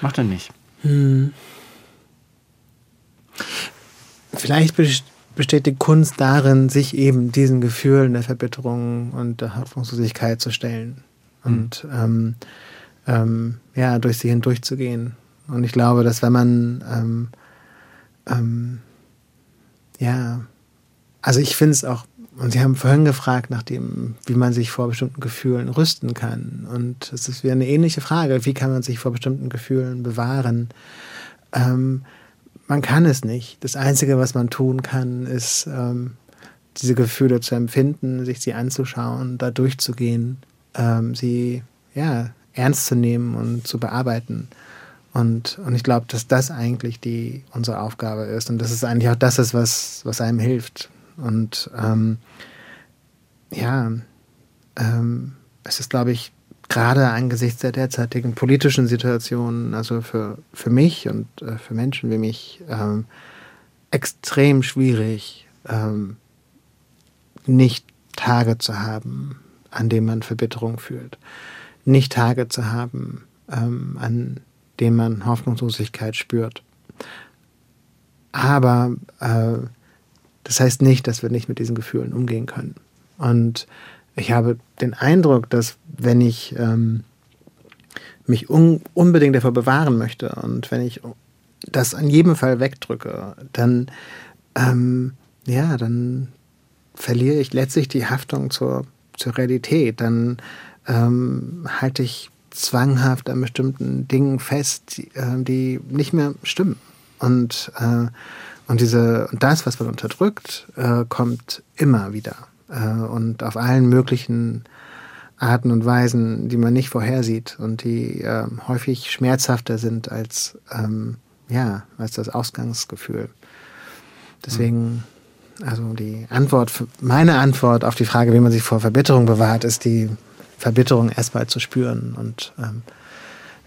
Macht er nicht. Mhm. Vielleicht besteht die Kunst darin, sich eben diesen Gefühlen der Verbitterung und der Hoffnungslosigkeit zu stellen und mhm. ähm, ähm, ja, durch sie hindurchzugehen. Und ich glaube, dass wenn man ähm, ähm ja, also ich finde es auch, und Sie haben vorhin gefragt, nach dem, wie man sich vor bestimmten Gefühlen rüsten kann. Und es ist wieder eine ähnliche Frage, wie kann man sich vor bestimmten Gefühlen bewahren? Ähm, man kann es nicht. Das Einzige, was man tun kann, ist, ähm, diese Gefühle zu empfinden, sich sie anzuschauen, da durchzugehen, ähm, sie ja, ernst zu nehmen und zu bearbeiten. Und, und ich glaube, dass das eigentlich die, unsere Aufgabe ist. Und das ist eigentlich auch das, ist, was, was einem hilft. Und ähm, ja, ähm, es ist, glaube ich, gerade angesichts der derzeitigen politischen Situation, also für, für mich und äh, für Menschen wie mich, ähm, extrem schwierig, ähm, nicht Tage zu haben, an denen man Verbitterung fühlt. Nicht Tage zu haben, ähm, an denen man Hoffnungslosigkeit spürt. Aber äh, das heißt nicht, dass wir nicht mit diesen Gefühlen umgehen können. Und ich habe den Eindruck, dass wenn ich ähm, mich un unbedingt davor bewahren möchte und wenn ich das in jedem Fall wegdrücke, dann ähm, ja, dann verliere ich letztlich die Haftung zur, zur Realität. Dann ähm, halte ich zwanghaft an bestimmten Dingen fest, die, äh, die nicht mehr stimmen. Und, äh, und, diese, das, was man unterdrückt, äh, kommt immer wieder. Äh, und auf allen möglichen Arten und Weisen, die man nicht vorhersieht und die ähm, häufig schmerzhafter sind als, ähm, ja, als das Ausgangsgefühl. Deswegen also die Antwort, meine Antwort auf die Frage, wie man sich vor Verbitterung bewahrt, ist die Verbitterung erstmal zu spüren und ähm,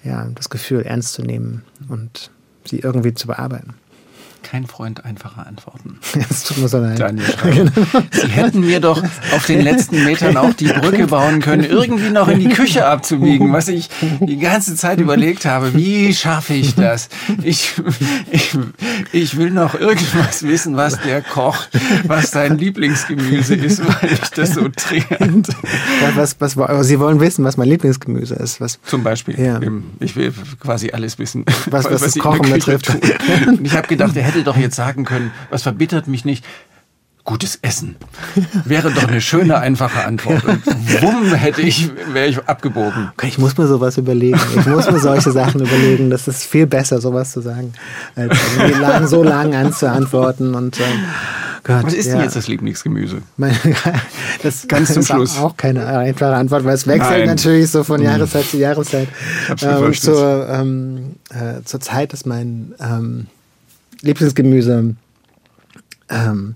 ja, das Gefühl ernst zu nehmen und sie irgendwie zu bearbeiten kein Freund einfacher Antworten. Es tut mir so leid. Daniel genau. Sie hätten mir doch auf den letzten Metern auch die Brücke bauen können, irgendwie noch in die Küche abzubiegen, was ich die ganze Zeit überlegt habe. Wie schaffe ich das? Ich, ich, ich will noch irgendwas wissen, was der kocht, was sein Lieblingsgemüse ist, weil ich das so dringend. Was, was, was, Sie wollen wissen, was mein Lieblingsgemüse ist. Was, Zum Beispiel. Ja. Ich will quasi alles wissen, was, was, was das Kochen betrifft. Ich habe gedacht, er hätte doch jetzt sagen können, was verbittert mich nicht? Gutes Essen. Wäre doch eine schöne, einfache Antwort. Und wumm, hätte ich, wäre ich abgebogen. Okay, ich muss mir sowas überlegen. Ich muss mir solche Sachen überlegen. Das ist viel besser, sowas zu sagen, als lang, so lang anzuantworten. Und, ähm, Gott, Was ist ja. denn jetzt das Lieblingsgemüse? das Ganz zum ist Schluss. auch keine einfache Antwort, weil es wechselt Nein. natürlich so von hm. Jahreszeit zu Jahreszeit. Ähm, zur, ähm, äh, zur Zeit ist mein ähm, Lieblingsgemüse ähm,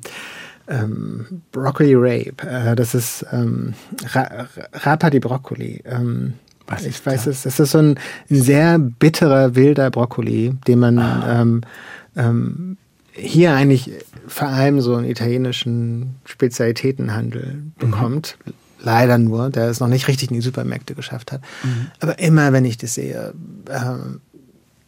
ähm, Broccoli Rape. Äh, das ist ähm, Ra Rapa di Broccoli. Ähm, Was ich weiß es. Das ist so ein sehr bitterer wilder Brokkoli, den man ah. ähm, ähm, hier eigentlich vor allem so einen italienischen Spezialitätenhandel mhm. bekommt. Mhm. Leider nur, der es noch nicht richtig in die Supermärkte geschafft hat. Mhm. Aber immer, wenn ich das sehe, ähm,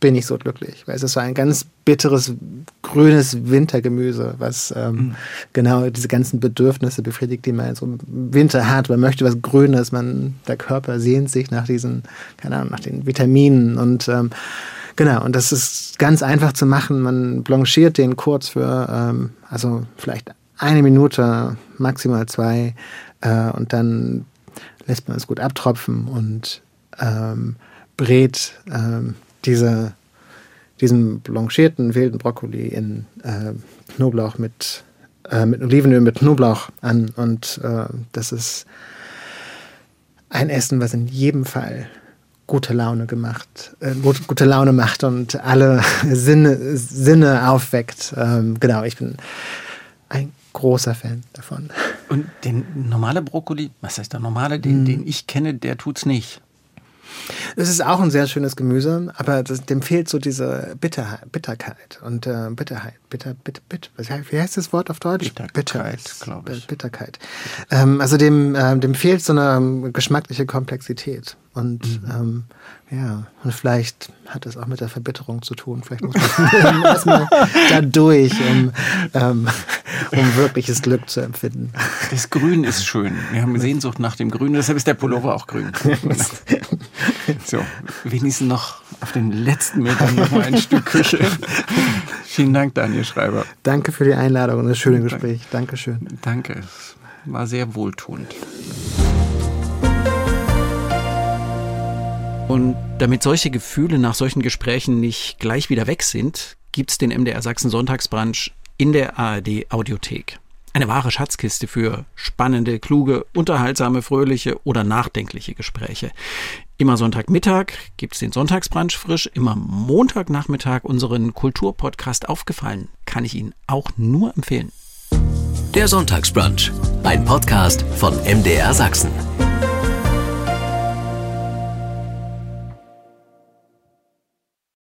bin ich so glücklich, weil es ist so ein ganz bitteres, grünes Wintergemüse, was ähm, mhm. genau diese ganzen Bedürfnisse befriedigt, die man so im Winter hat. Man möchte was Grünes, man, der Körper sehnt sich nach diesen, keine Ahnung, nach den Vitaminen und ähm, genau, und das ist ganz einfach zu machen. Man blanchiert den kurz für, ähm, also vielleicht eine Minute, maximal zwei, äh, und dann lässt man es gut abtropfen und ähm, brät ähm, diese, diesen blanchierten wilden Brokkoli in äh, Knoblauch mit, äh, mit Olivenöl mit Knoblauch an. Und äh, das ist ein Essen, was in jedem Fall gute Laune gemacht, äh, gute Laune macht und alle Sinne, Sinne aufweckt. Ähm, genau, ich bin ein großer Fan davon. Und den normale Brokkoli, was heißt der normale, den, mm. den ich kenne, der tut's nicht. Es ist auch ein sehr schönes Gemüse, aber das, dem fehlt so diese Bitter, Bitterkeit und äh, Bitterheit. Bitter, bitter, bitter. Wie heißt das Wort auf Deutsch? Bitterkeit, glaube ich. Bitterkeit. Ähm, also dem, äh, dem fehlt so eine ähm, geschmackliche Komplexität. Und mhm. ähm, ja, und vielleicht hat es auch mit der Verbitterung zu tun. Vielleicht muss man erstmal da durch, um, ähm, um wirkliches Glück zu empfinden. Das Grün ist schön. Wir haben Sehnsucht nach dem Grün, deshalb ist der Pullover auch grün. So, wenigstens noch auf den letzten Metern noch mal ein Stück Küche. Vielen Dank, Daniel Schreiber. Danke für die Einladung und das schöne Gespräch. Dankeschön. Danke. War sehr wohltuend. Und damit solche Gefühle nach solchen Gesprächen nicht gleich wieder weg sind, gibt's den MDR Sachsen Sonntagsbrunch in der ARD Audiothek. Eine wahre Schatzkiste für spannende, kluge, unterhaltsame, fröhliche oder nachdenkliche Gespräche. Immer Sonntagmittag gibt's den Sonntagsbrunch frisch, immer Montagnachmittag unseren Kulturpodcast aufgefallen. Kann ich Ihnen auch nur empfehlen. Der Sonntagsbrunch, ein Podcast von MDR Sachsen.